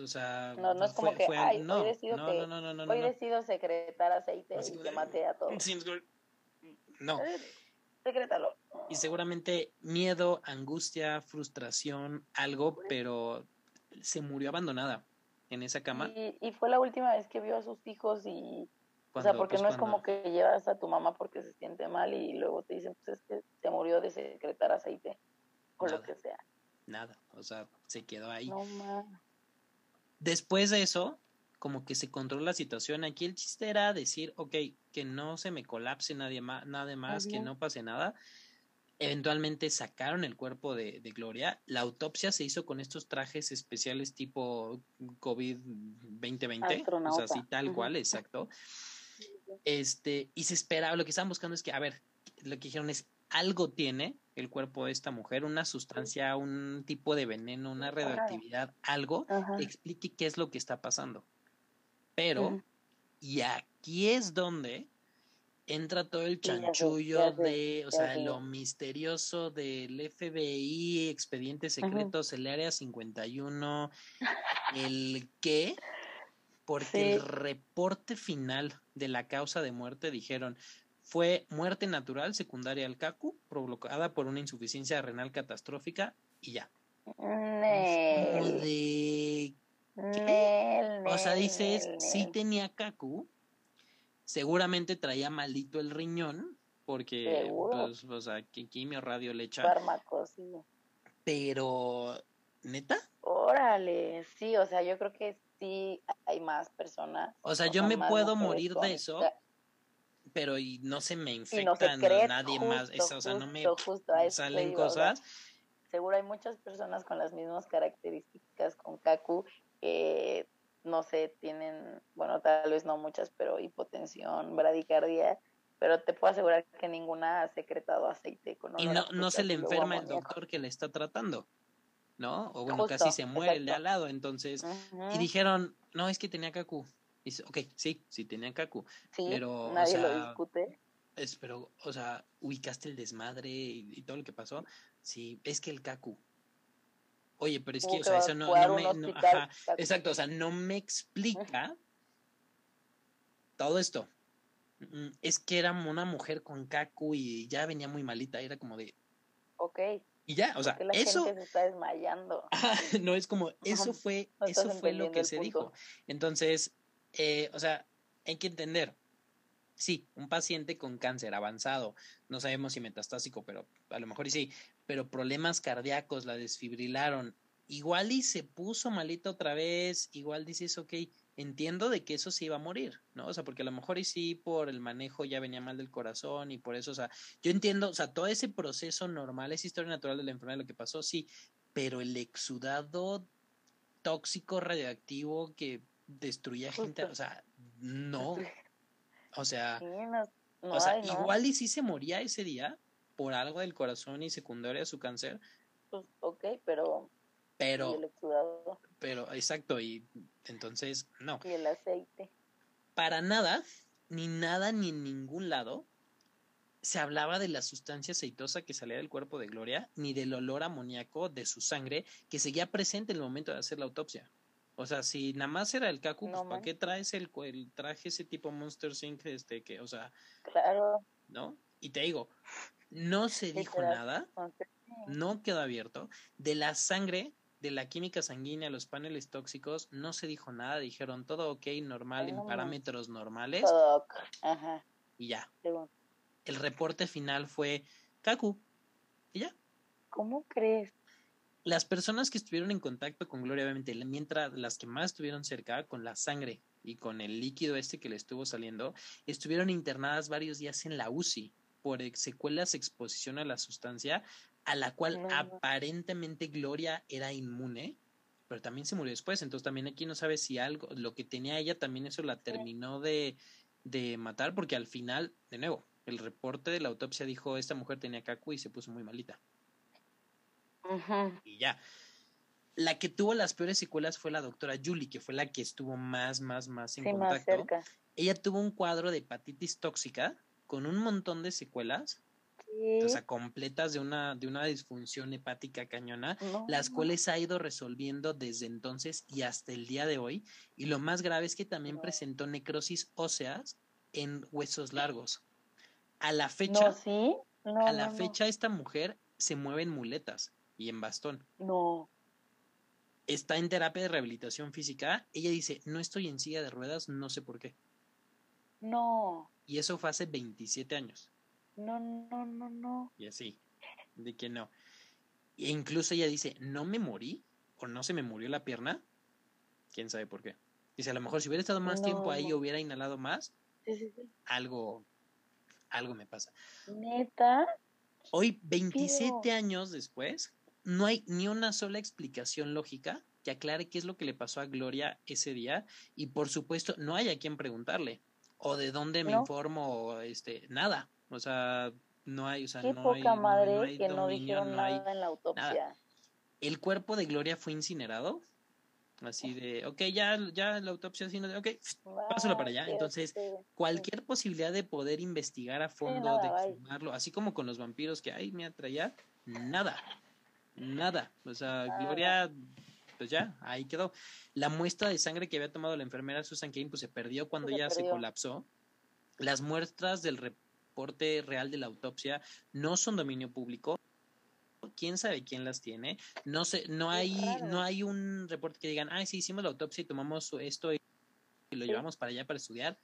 O sea, no, no es como que, ay, no, hoy decido, no, que, no, no, no, hoy decido secretar aceite y que mate a todos. No. Secrétalo. Y seguramente miedo, angustia, frustración, algo, pero se murió abandonada en esa cama. Y, y fue la última vez que vio a sus hijos y o sea, porque pues, no es como que llevas a tu mamá porque se siente mal y luego te dicen, pues es que se murió de secretar aceite o lo que sea. Nada, o sea, se quedó ahí. No, Después de eso, como que se controla la situación. Aquí el chiste era decir, ok, que no se me colapse nadie más, nada más, que no pase nada. Eventualmente sacaron el cuerpo de, de, Gloria. La autopsia se hizo con estos trajes especiales tipo COVID 2020. O sea, así tal cual, exacto. Este, y se esperaba, lo que estaban buscando es que, a ver, lo que dijeron es, algo tiene el cuerpo de esta mujer, una sustancia, un tipo de veneno, una radioactividad, algo que explique qué es lo que está pasando. Pero, y aquí es donde entra todo el chanchullo de, o sea, lo misterioso del FBI, expedientes secretos, el área 51, el qué, porque el reporte final de la causa de muerte dijeron fue muerte natural secundaria al CACU provocada por una insuficiencia renal catastrófica y ya. De... o sea, dices, sí tenía CACU, seguramente traía maldito el riñón, porque, pues, o sea, quimio, radio, leche. Fármacos, sí. Pero, ¿neta? Órale, sí, o sea, yo creo que sí hay más personas. O sea, yo me puedo morir de eso, pero y no se me infecta nadie más, o sea, no me salen cosas. Seguro hay muchas personas con las mismas características con Kaku que no sé, tienen, bueno, tal vez no muchas, pero hipotensión, bradicardia, pero te puedo asegurar que ninguna ha secretado aceite con Y no, no se le enferma el doctor que le está tratando, ¿no? O bueno, casi se muere el de al lado, entonces, y dijeron, no, es que tenía cacu. Dice, ok, sí, sí tenía cacu, pero, nadie lo discute. Es, pero, o sea, ubicaste el desmadre y, y, todo lo que pasó. Sí, es que el cacu, Oye, pero es que, o sea, eso no, me. ajá, exacto, o sea, no me explica todo esto. Mm, es que era una mujer con Kaku y ya venía muy malita, era como de. Ok. Y ya, o sea, la eso. Gente se está desmayando. no es como, eso fue, eso fue lo que se dijo. Entonces, eh, o sea, hay que entender. Sí, un paciente con cáncer avanzado, no sabemos si metastásico, pero a lo mejor y sí, pero problemas cardíacos, la desfibrilaron, igual y se puso malito otra vez, igual dices, ok, entiendo de que eso se iba a morir, ¿no? O sea, porque a lo mejor y sí por el manejo ya venía mal del corazón y por eso, o sea, yo entiendo, o sea, todo ese proceso normal, es historia natural de la enfermedad, lo que pasó, sí, pero el exudado tóxico radioactivo que destruía gente, o sea, no. O sea, o sea igual y sí se moría ese día, por algo del corazón y secundaria a su cáncer. Pues, ok, pero... Pero... pero, exacto, y entonces, no. Y el aceite. Para nada, ni nada, ni en ningún lado, se hablaba de la sustancia aceitosa que salía del cuerpo de Gloria, ni del olor amoníaco de su sangre que seguía presente en el momento de hacer la autopsia. O sea, si nada más era el cacu, pues ¿para qué traes el, el, traje ese tipo Monster Sync este que, o sea, claro. ¿no? Y te digo, no se dijo nada, no quedó abierto. De la sangre, de la química sanguínea, los paneles tóxicos, no se dijo nada. Dijeron todo ok, normal, en parámetros normales. Ajá. Y ya. El reporte final fue Kaku. Y ya. ¿Cómo crees? Las personas que estuvieron en contacto con Gloria, obviamente, mientras las que más estuvieron cerca con la sangre y con el líquido este que le estuvo saliendo, estuvieron internadas varios días en la UCI por secuelas exposición a la sustancia a la cual aparentemente Gloria era inmune, pero también se murió después, entonces también aquí no sabe si algo, lo que tenía ella también eso la terminó de, de matar, porque al final, de nuevo, el reporte de la autopsia dijo esta mujer tenía cacu y se puso muy malita. Y ya. La que tuvo las peores secuelas fue la doctora Julie, que fue la que estuvo más, más, más en contacto. Ella tuvo un cuadro de hepatitis tóxica con un montón de secuelas, o sea, completas de una, de una disfunción hepática cañona, las cuales ha ido resolviendo desde entonces y hasta el día de hoy. Y lo más grave es que también presentó necrosis óseas en huesos largos. A la fecha, ¿sí? a la fecha esta mujer se mueve en muletas y en bastón. No. Está en terapia de rehabilitación física. Ella dice, no estoy en silla de ruedas, no sé por qué. No. Y eso fue hace 27 años. No, no, no, no. Y así, de que no. E incluso ella dice, no me morí o no se me murió la pierna. ¿Quién sabe por qué? Dice, a lo mejor si hubiera estado más tiempo ahí hubiera inhalado más, sí, sí, sí. algo, algo me pasa. Neta. Hoy, 27 años después, no hay ni una sola explicación lógica que aclare qué es lo que le pasó a Gloria ese día y por supuesto no hay a quien preguntarle o de dónde me informo este nada. O sea no hay o sea qué no poca hay, madre que no dijeron nada en la autopsia. El cuerpo de Gloria fue incinerado así de ok ya ya la autopsia no ok pásalo para allá. Entonces cualquier posibilidad de poder investigar a fondo de exhumarlo así como con los vampiros que hay me atraía nada nada. O sea Gloria pues ya, ahí quedó. La muestra de sangre que había tomado la enfermera Susan Kane, pues se perdió cuando ya se colapsó. Las muestras del reporte real de la autopsia no son dominio público. Quién sabe quién las tiene. No sé, no hay, no hay un reporte que digan, ay, sí, hicimos la autopsia y tomamos esto y lo llevamos para allá para estudiar.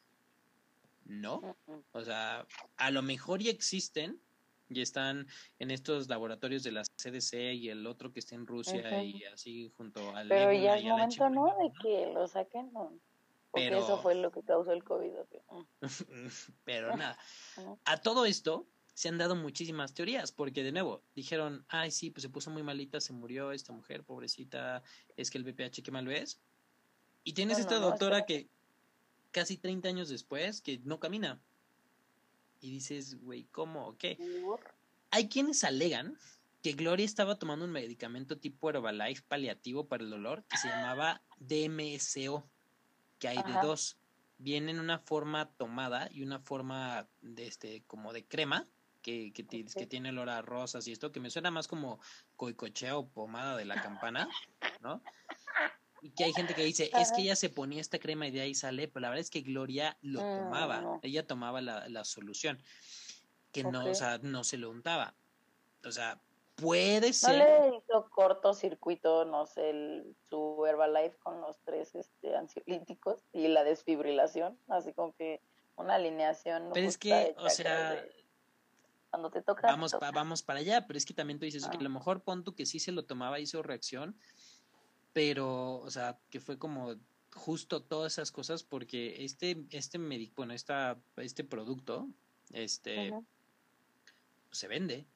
No. O sea, a lo mejor ya existen, y están en estos laboratorios de la CDC y el otro que está en Rusia y así junto al Pero ya es momento, ¿no? De que lo saquen, ¿no? Porque Pero... eso fue lo que causó el COVID. Pero nada. A todo esto se han dado muchísimas teorías, porque de nuevo dijeron, ay, sí, pues se puso muy malita, se murió esta mujer, pobrecita, es que el VPH qué mal es. Y tienes esta doctora que casi 30 años después, que no camina y dices, güey, ¿cómo? ¿O qué? Hay quienes alegan que Gloria estaba tomando un medicamento tipo Herbalife paliativo para el dolor que se llamaba DMSO, que hay de dos. Viene en una forma tomada y una forma de este como de crema que, que, que tiene olor a rosas y esto, que me suena más como coicochea o pomada de la campana, ¿no? Y que hay gente que dice, es que ella se ponía esta crema y de ahí sale, pero la verdad es que Gloria lo mm, tomaba, ella tomaba la, la solución, que no, o sea, no se lo untaba. O sea, puede ser. ¿No le hizo cortocircuito, no sé, el, su Herbalife con los tres este, ansiolíticos y la desfibrilación? Así como que una alineación. Pero es que, o sea. cuando te toca. Vamos, vamos para allá, pero es que también tú dices que a ah. lo mejor pon tú que sí se lo tomaba, hizo reacción, pero, o sea, que fue como justo todas esas cosas porque este, este médico, bueno, esta, este producto, este, se vende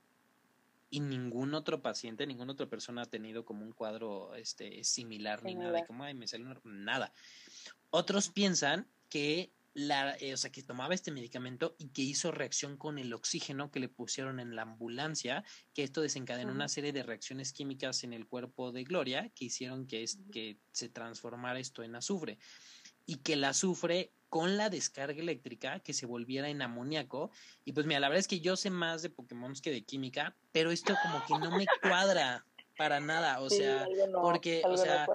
y ningún otro paciente, ninguna otra persona ha tenido como un cuadro este similar ni nada, como ay me sale nada. Otros piensan que la, eh, o sea, que tomaba este medicamento y que hizo reacción con el oxígeno que le pusieron en la ambulancia, que esto desencadenó una serie de reacciones químicas en el cuerpo de Gloria que hicieron que, es, que se transformara esto en azufre. Y que el azufre con la descarga eléctrica que se volviera en amoníaco. Y pues mira, la verdad es que yo sé más de Pokémon que de química, pero esto como que no me cuadra para nada, o sea, porque, o sea,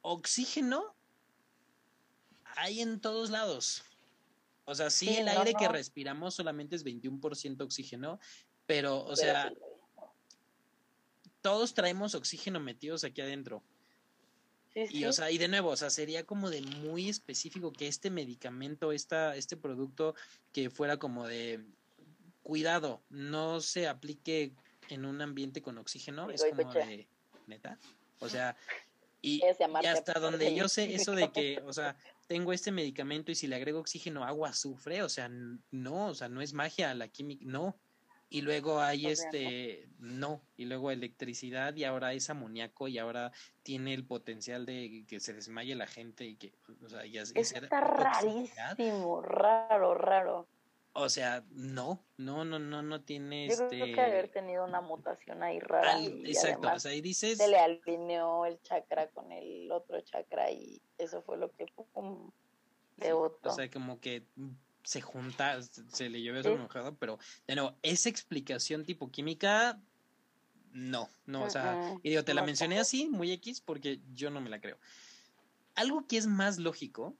oxígeno hay en todos lados. O sea, sí, el aire que respiramos solamente es 21% oxígeno, pero, o sea, todos traemos oxígeno metidos aquí adentro. y, o sea, y de nuevo, o sea, sería como de muy específico que este medicamento, esta, este producto, que fuera como de cuidado, no se aplique en un ambiente con oxígeno, es como de neta. O sea, y, y hasta donde yo sé eso de que, o sea, tengo este medicamento y si le agrego oxígeno, agua sufre, o sea, no, o sea, no es magia la química, no. Y luego hay este, no, y luego electricidad y ahora es amoníaco y ahora tiene el potencial de que se desmaye la gente y que, o sea, ya Está rarísimo, raro, raro. O sea, no, no, no, no, no tiene Yo este... creo que haber tenido una mutación ahí rara. exacto, o sea, ahí dices... Se le alineó el chakra con el otro chakra y eso fue lo que pum, O sea, como que se junta, se le llevó eso enojado, pero de nuevo, esa explicación tipo química, no, no, o sea, y digo, te la mencioné así, muy X, porque yo no me la creo. Algo que es más lógico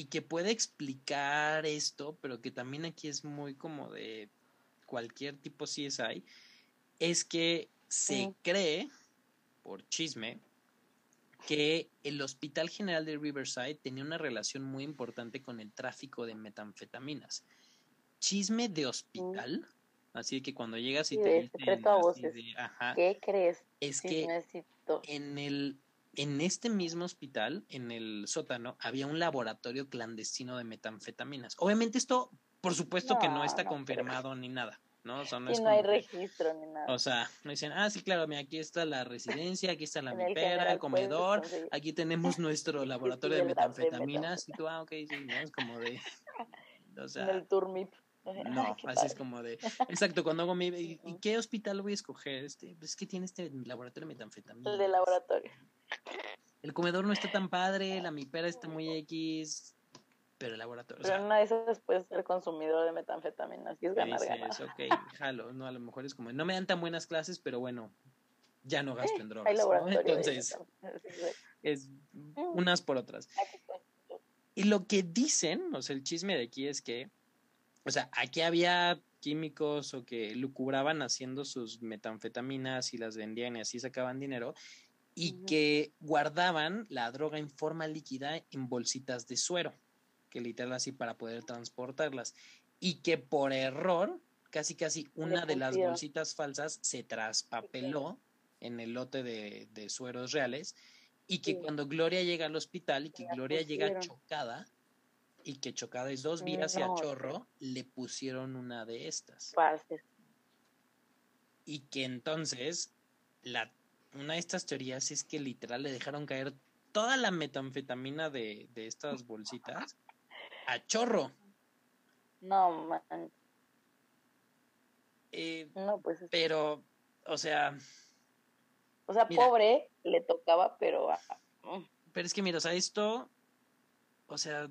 y que puede explicar esto, pero que también aquí es muy como de cualquier tipo CSI, es que se cree, por chisme, que el Hospital General de Riverside tenía una relación muy importante con el tráfico de metanfetaminas. Chisme de hospital, así que cuando llegas y te dicen, ¿qué crees? Es que en el en este mismo hospital, en el sótano, había un laboratorio clandestino de metanfetaminas. Obviamente esto, por supuesto que no está confirmado ni nada. ¿no? O sea, no, no hay registro ni nada. O sea, me dicen, ah, sí, claro, mira, aquí está la residencia, aquí está la mipera, el comedor, aquí tenemos nuestro laboratorio de metanfetaminas, y tú, ah, ok, sí, ¿no? Es como de... O sea, en el Turmip. No, así es como de. Exacto, cuando hago mi. ¿Y, qué hospital voy a escoger? Este, pues es que tiene este laboratorio de metanfetamina. El de laboratorio. El comedor no está tan padre, la mipera está muy X, pero el laboratorio. Pero una de esas puede ser consumidor de metanfetamina, así es ganar, ganar. ok, jalo, no, a lo mejor es como, no me dan tan buenas clases, pero bueno, ya no gasto en drogas. Entonces, es mm. unas por otras. Y lo que dicen, o sea, el chisme de aquí es que o sea, aquí había químicos o que lucubraban haciendo sus metanfetaminas y las vendían y así sacaban dinero y que guardaban la droga en forma líquida en bolsitas de suero, que literal así para poder transportarlas y que por error casi casi una de las bolsitas falsas se traspapeló en el lote de, de sueros reales y que cuando Gloria llega al hospital y que Gloria llega chocada, y que chocada es dos vías y a chorro le pusieron una de estas. Y que entonces la, una de estas teorías es que literal le dejaron caer toda la metanfetamina de, de estas bolsitas a chorro. No, man. Eh, no, pues. Pero, o sea. O sea, pobre le tocaba, pero. Mm. Pero es que, mira, o sea, esto. O sea,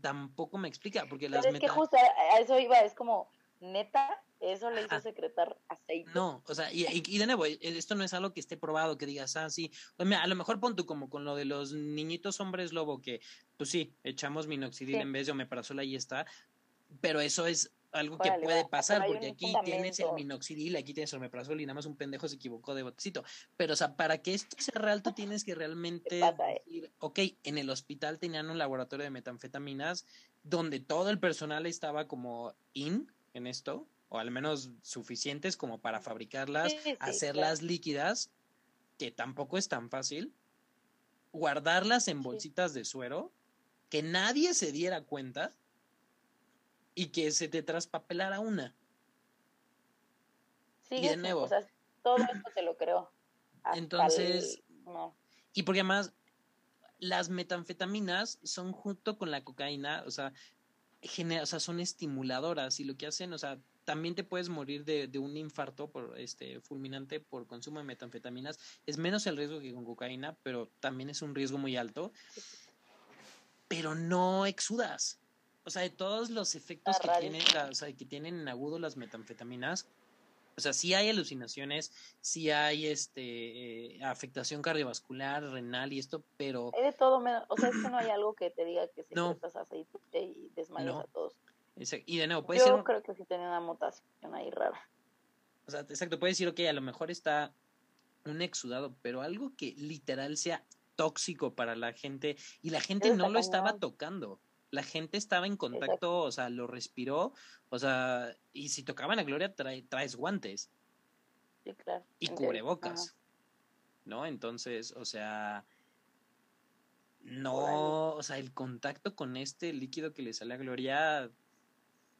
tampoco me explica, porque las Pero es que justo a eso iba, es como, neta, eso le hizo secretar aceite. No, o sea, y, y, de nuevo, e, esto no es algo que esté probado, que digas, ah, sí, pues a lo mejor pon tú como con lo de los niñitos hombres lobo, que, pues sí, echamos minoxidil en vez de omeprazol, ahí está, pero eso es algo que puede pasar, porque aquí tienes el minoxidil, aquí tienes el omeprazol y nada más un pendejo se equivocó de botecito. Pero, o sea, para que esto sea real, tú tienes que realmente eh? decir, ok, en el hospital tenían un laboratorio de metanfetaminas donde todo el personal estaba como in en esto, o al menos suficientes como para fabricarlas, hacerlas líquidas, que tampoco es tan fácil, guardarlas en bolsitas de suero, que nadie se diera cuenta y que se te traspapelara una. Sí, y de nuevo. O sea, todo esto te lo creo. Entonces, y porque además las metanfetaminas son junto con la cocaína, o sea, genera, o sea, son estimuladoras y lo que hacen, o sea, también te puedes morir de, de, un infarto por este fulminante por consumo de metanfetaminas. Es menos el riesgo que con cocaína, pero también es un riesgo muy alto. Pero no exudas o sea, de todos los efectos que tienen, o sea, que tienen en agudo las metanfetaminas, o sea, sí hay alucinaciones, sí hay este eh, afectación cardiovascular, renal y esto, pero... Hay de todo, o sea, es que no hay algo que te diga que si no. estás aceite y desmayas a todos. Y de nuevo, puede Yo ser... creo que sí tiene una mutación ahí rara. O sea, exacto, puede decir, ok, a lo mejor está un exudado, pero algo que literal sea tóxico para la gente y la gente no lo estaba tocando la gente estaba en contacto, o sea, lo respiró, o sea, y si tocaban a Gloria traes guantes. Sí, claro. Y cubrebocas. ¿No? Entonces, o sea, no, o sea, el contacto con este líquido que le sale a Gloria,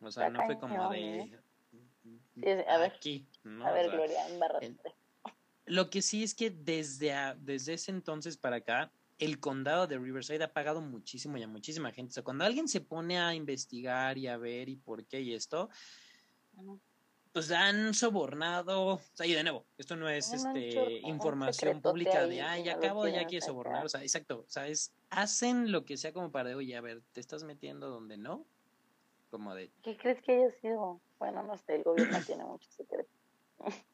o sea, no fue como de... ¿eh? a ver, aquí, a ver, Gloria, Lo que sí es que desde, desde ese entonces para acá, el condado de Riverside ha pagado muchísimo y a muchísima gente. O sea, cuando alguien se pone a investigar y a ver y por qué y esto, pues han sobornado, o sea, y de nuevo, esto no es este información pública de, ay, ya acabo, ya quiere sobornar, o sea, exacto, o sea, es, hacen lo que sea como para, oye, a ver, te estás metiendo donde no, como de... ¿Qué crees que haya sido? Bueno, no sé, el gobierno tiene mucho secreto.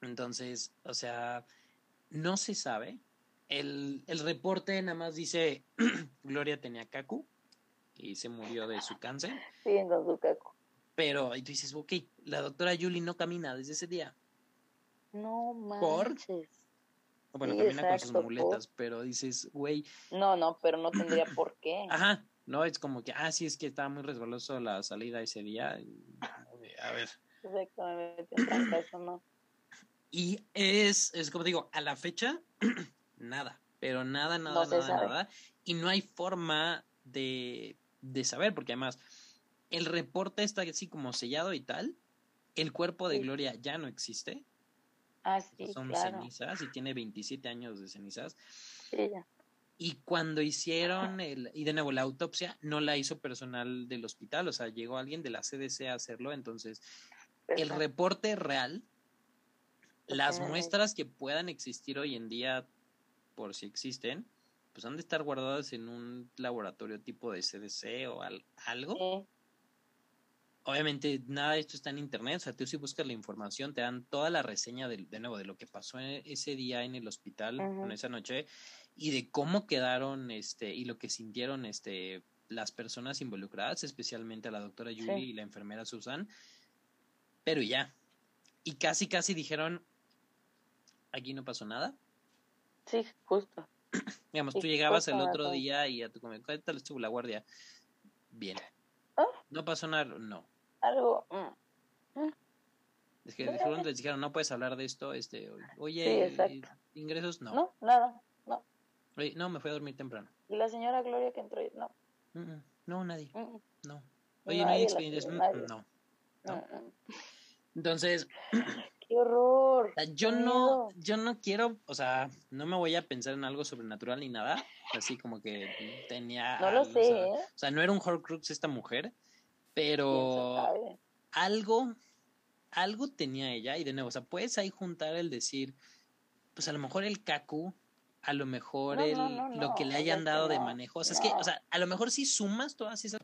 Entonces, o sea, no se sabe, el, el reporte nada más dice, Gloria tenía cacu y se murió de su cáncer. Sí, con su cacu. Pero y tú dices, ok, la doctora Julie no camina desde ese día. No manches. Bueno, camina con sus muletas, pero dices, güey. No, no, pero no tendría por qué. Ajá, no, es como que, ah, sí, es que estaba muy resbaloso la salida ese día. A ver. Exactamente, eso no. Y es, es como digo, a la fecha, nada, pero nada, nada, nada, nada. Y no hay forma de, de saber, porque además el reporte está así como sellado y tal. el cuerpo de Gloria ya no existe. Ah, sí, Son claro. cenizas y tiene 27 años de cenizas. Sí, ya. Y cuando hicieron, el, y de nuevo, la autopsia no la hizo personal del hospital, o sea, llegó alguien de la CDC a hacerlo, entonces el reporte real, las muestras que puedan existir hoy en día, por si existen, pues han de estar guardadas en un laboratorio tipo de CDC o al- algo. Sí, Obviamente nada de esto está en internet, o sea, tú si buscas la información te dan toda la reseña de, de nuevo de lo que pasó en- ese día en el hospital, en esa noche, y de cómo quedaron, este, y lo que sintieron, este, las personas involucradas, especialmente a la doctora Julie Sí. y la enfermera Susan, pero ya, y casi casi dijeron, aquí no pasó nada, sí, justo. digamos, tú llegabas el otro día y a tu comentario, ¿qué tal estuvo la guardia? Bien. Ah. No pasó nada, no. Algo. mm, Es que pronto les dijeron, no puedes hablar de esto, este, oye, Sí, ingresos, no. No, nada. No. Oye, no, me fui a dormir temprano. Y la señora Gloria que entró. No. Mm, mm, no, nadie, mm, mm, no. Oye, no nadie hay expedientes, Mm, no. mm, No. mm. Entonces, Qué horror. o sea, yo no, yo no quiero, o sea, no me voy a pensar en algo sobrenatural ni nada, así como que tenía, No lo o sé, sea, ¿eh? o sea, no era un Horcrux esta mujer, ¿Quién pero algo, algo tenía ella, y de nuevo, o sea, puedes ahí juntar el decir, pues a lo mejor el Kaku, a lo mejor No, el, no, no, lo que le o hayan dado de manejo, o sea, es que, o sea, a lo mejor si sumas todas esas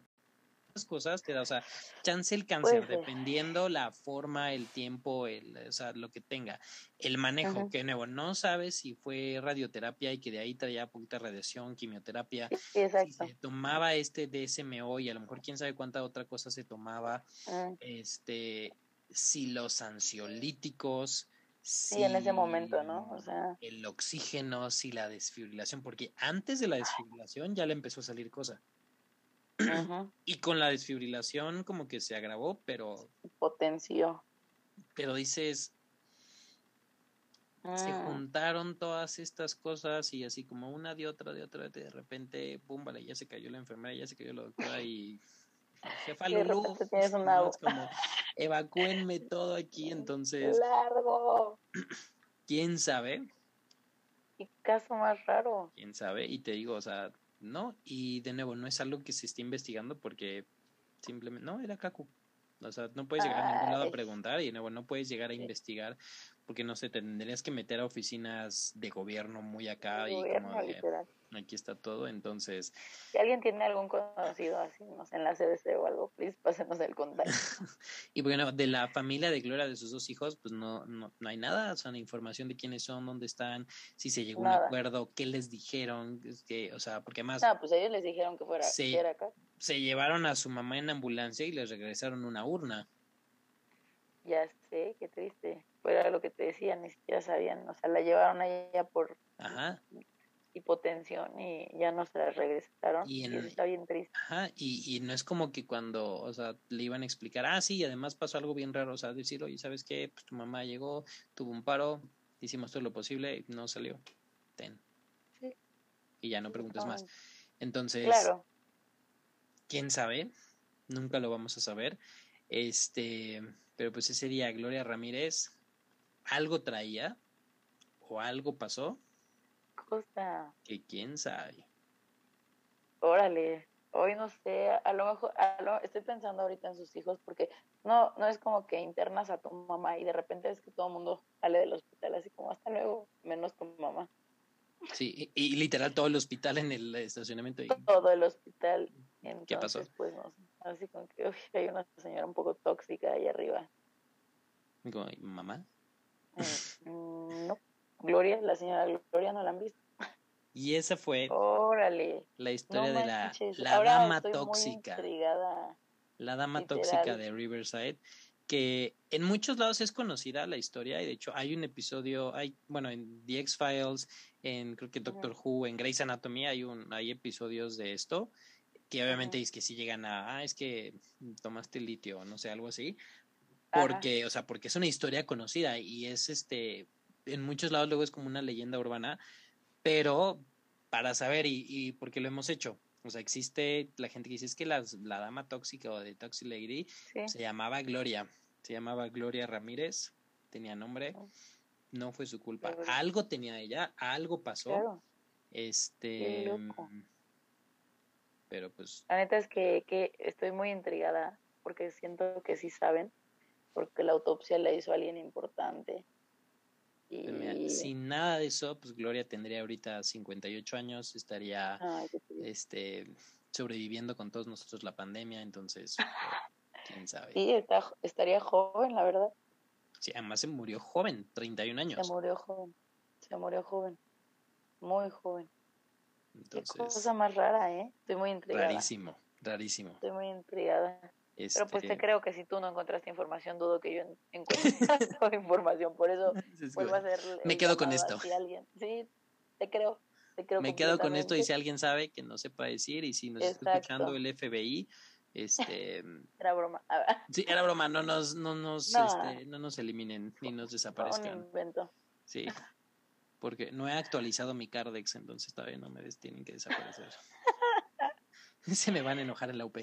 cosas, te da, o sea, chance el cáncer, dependiendo la forma, el tiempo, el, o sea, lo que tenga, el manejo, que de nuevo, no sabes si fue radioterapia y que de ahí traía poquita radiación, quimioterapia, Sí, si exacto. se tomaba este DSMO y a lo mejor quién sabe cuánta otra cosa se tomaba, Mm, este, si los ansiolíticos, Sí, en ese momento, ¿no? O sea, el oxígeno, si la desfibrilación, porque antes de la desfibrilación ya le empezó a salir cosa. Y con la desfibrilación como que se agravó, pero, potenció. pero dices, se Mm, juntaron todas estas cosas y así como una de otra, de otra, de repente, pum, vale, ya se cayó la enfermera, ya se cayó la doctora y jefa Y de Lulú, repente tienes ¿no? es como evacúenme todo aquí, entonces, largo. quién sabe, Qué caso más raro. quién sabe, y te digo, o sea, no, y de nuevo, no es algo que se esté investigando porque simplemente, no, era Kaku. O sea, no puedes llegar a ningún lado a preguntar y de nuevo, no puedes llegar a investigar porque no sé, te tendrías que meter a oficinas de gobierno muy acá y gobierno, como de. Aquí está todo, entonces, Si alguien tiene algún conocido así, no sé, en la CDC o algo, please pásenos el contacto. y bueno, de la familia de Gloria, de sus dos hijos, pues no, no, no hay nada, o sea, información de quiénes son, dónde están, si se llegó a un acuerdo, qué les dijeron, que, o sea, porque además No, pues ellos les dijeron que fuera, que era acá. se llevaron a su mamá en ambulancia y les regresaron una urna. Ya sé, qué triste. Pero era lo que te decía, ni siquiera sabían. O sea, la llevaron a ella por Ajá, hipotensión y ya no se la regresaron. Y Y, en- eso está bien triste. ajá, y, y no es como que cuando, o sea, le iban a explicar, ah, sí, y además pasó algo bien raro, o sea, decir, oye, ¿sabes qué? Pues tu mamá llegó, tuvo un paro, hicimos todo lo posible y no salió. Ten. Sí. Y ya no preguntes más. Entonces, Claro. quién sabe, nunca lo vamos a saber. Este, pero pues ese día Gloria Ramírez algo traía o algo pasó Cosa. que quién sabe. Órale. Hoy no sé, a lo mejor, a lo- estoy pensando ahorita en sus hijos porque no, no es como que internas a tu mamá y de repente es que todo el mundo sale del hospital así como hasta luego, menos tu mamá. Sí, y, y literal todo el hospital en el estacionamiento. Y, Todo el hospital. Entonces, ¿Qué pasó? pues no así como que uy, hay una señora un poco tóxica ahí arriba. y como, "¿Y mamá. Mm, mm, no. Gloria, la señora Gloria no la han visto. Y esa fue Órale. la No historia de la, la Ahora dama tóxica. La dama Literal. tóxica de Riverside, que en muchos lados es conocida la historia y de hecho hay un episodio, hay, bueno, en The X-Files, en creo que Doctor Who, en Grey's Anatomy hay un, hay episodios de esto que obviamente Ujú. es que si llegan a, ah, es que tomaste litio, no sé, algo así, Ajá. porque, o sea, porque es una historia conocida y es este, en muchos lados luego es como una leyenda urbana, pero para saber y, y porque lo hemos hecho. O sea, existe la gente que dice es que las- la dama tóxica o de Toxic Lady Sí. se llamaba Gloria. Se llamaba Gloria Ramírez, tenía nombre. Oh. No fue su culpa. Algo tenía ella, algo pasó. Claro. Este. Pero pues. La neta es que, que estoy muy intrigada porque siento que sí saben, porque la autopsia la hizo alguien importante. Y... sin nada de eso, pues Gloria tendría ahorita 58 años, estaría Ay, qué este sobreviviendo con todos nosotros la pandemia, entonces quién sabe. Sí, está, estaría joven, la verdad. Sí, además se murió joven, 31 Se años. murió joven. Se murió joven. Muy joven. Qué Entonces, cosa más rara, ¿eh? Estoy muy intrigada. rarísimo, rarísimo. Estoy muy intrigada. Pero pues Este, te creo que si tú no encontraste información, dudo que yo en- encuentre información. Por eso es vuelvo a como- hacer. Me quedo con a esto. si alguien, sí, te creo. Te creo me quedo con esto y si alguien sabe que no sepa decir y si nos está escuchando el FBI, este, Era broma. Sí, era broma, no nos, no nos, No. este, no nos eliminen ni nos desaparezcan. invento. Sí, porque no he actualizado mi Cardex, entonces todavía no me tienen que desaparecer. Se me van a enojar en la UP.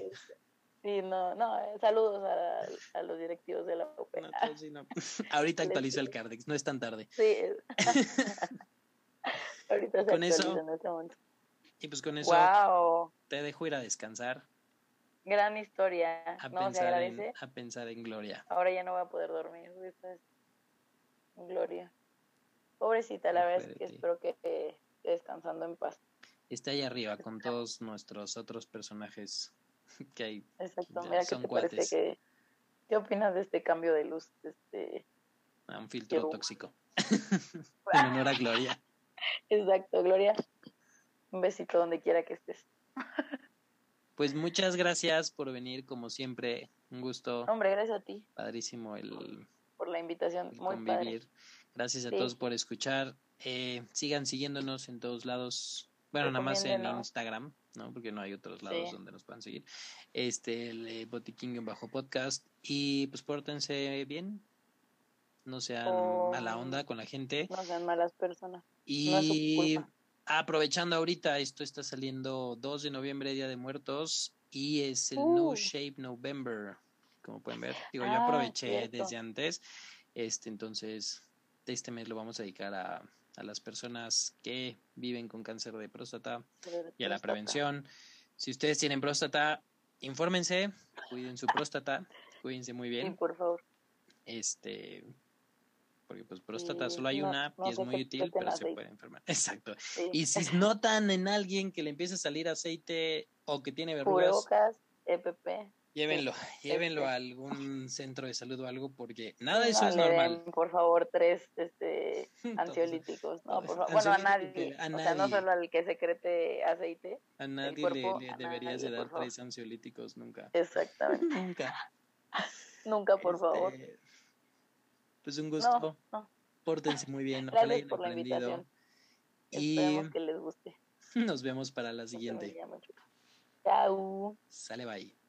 Sí, no, no. eh, Saludos a, a los directivos de la UP. No, tú sí, no. Ahorita Les actualizo el. Cardex, no es tan tarde. Sí. Ahorita se Con eso- actualiza en este momento. Y pues con eso Wow. te dejo ir a descansar, Gran historia. a no, se pensar en, a pensar en Gloria. Ahora ya no voy a poder dormir. Es Gloria. Pobrecita, la verdad es que espero que que esté descansando en paz. Está ahí arriba con todos nuestros otros personajes que hay. Exacto. Mira, ¿qué son te cuates. parece que... ¿Qué opinas de este cambio de luz? Este... a un filtro tóxico. en honor a Gloria. Exacto, Gloria. Un besito donde quiera que estés. Pues muchas gracias por venir, como siempre. Un gusto Hombre, gracias a ti padrísimo el, por la invitación. el Muy convivir. padre. Gracias a Sí. todos por escuchar. Eh, sigan siguiéndonos en todos lados. Bueno, nada más en. Instagram, ¿no? Porque no hay otros lados Sí. donde nos puedan seguir. Este, el eh, Botiquín bajo podcast. Y pues pórtense bien. No sean Oh. mala onda con la gente. No sean malas personas. Y No aprovechando ahorita, esto está saliendo 2 de noviembre, Día de Muertos, y es el Uh. No Shape November, como pueden ver. Digo, yo Ah, aproveché cierto. desde antes, este entonces este mes lo vamos a dedicar a, a las personas que viven con cáncer de próstata y a la prevención. Si ustedes tienen próstata, infórmense, cuiden su próstata, cuídense muy Sí, bien. por favor. Este, porque pues próstata solo hay no- una no y es muy útil, pero se puede enfermar. Exacto. Sí. Y si notan en alguien que le empieza a salir aceite o que tiene verrugas, Cubrebocas, EPP. Llévenlo, llévenlo este. a algún centro de salud o algo, porque nada de eso No es normal. den, por favor, tres este, ansiolíticos. No, por favor. Bueno, a nadie. a O sea, no solo al que secrete aceite. A nadie cuerpo, le, le a deberías de dar tres ansiolíticos nunca. Exactamente. Nunca. Nunca, por favor. Este, Pues un gusto. No, no. Pórtense muy bien. Ojalá Gracias por la aprendido. invitación. Y Esperemos que les guste. nos vemos para la siguiente. Chao. Sale bye.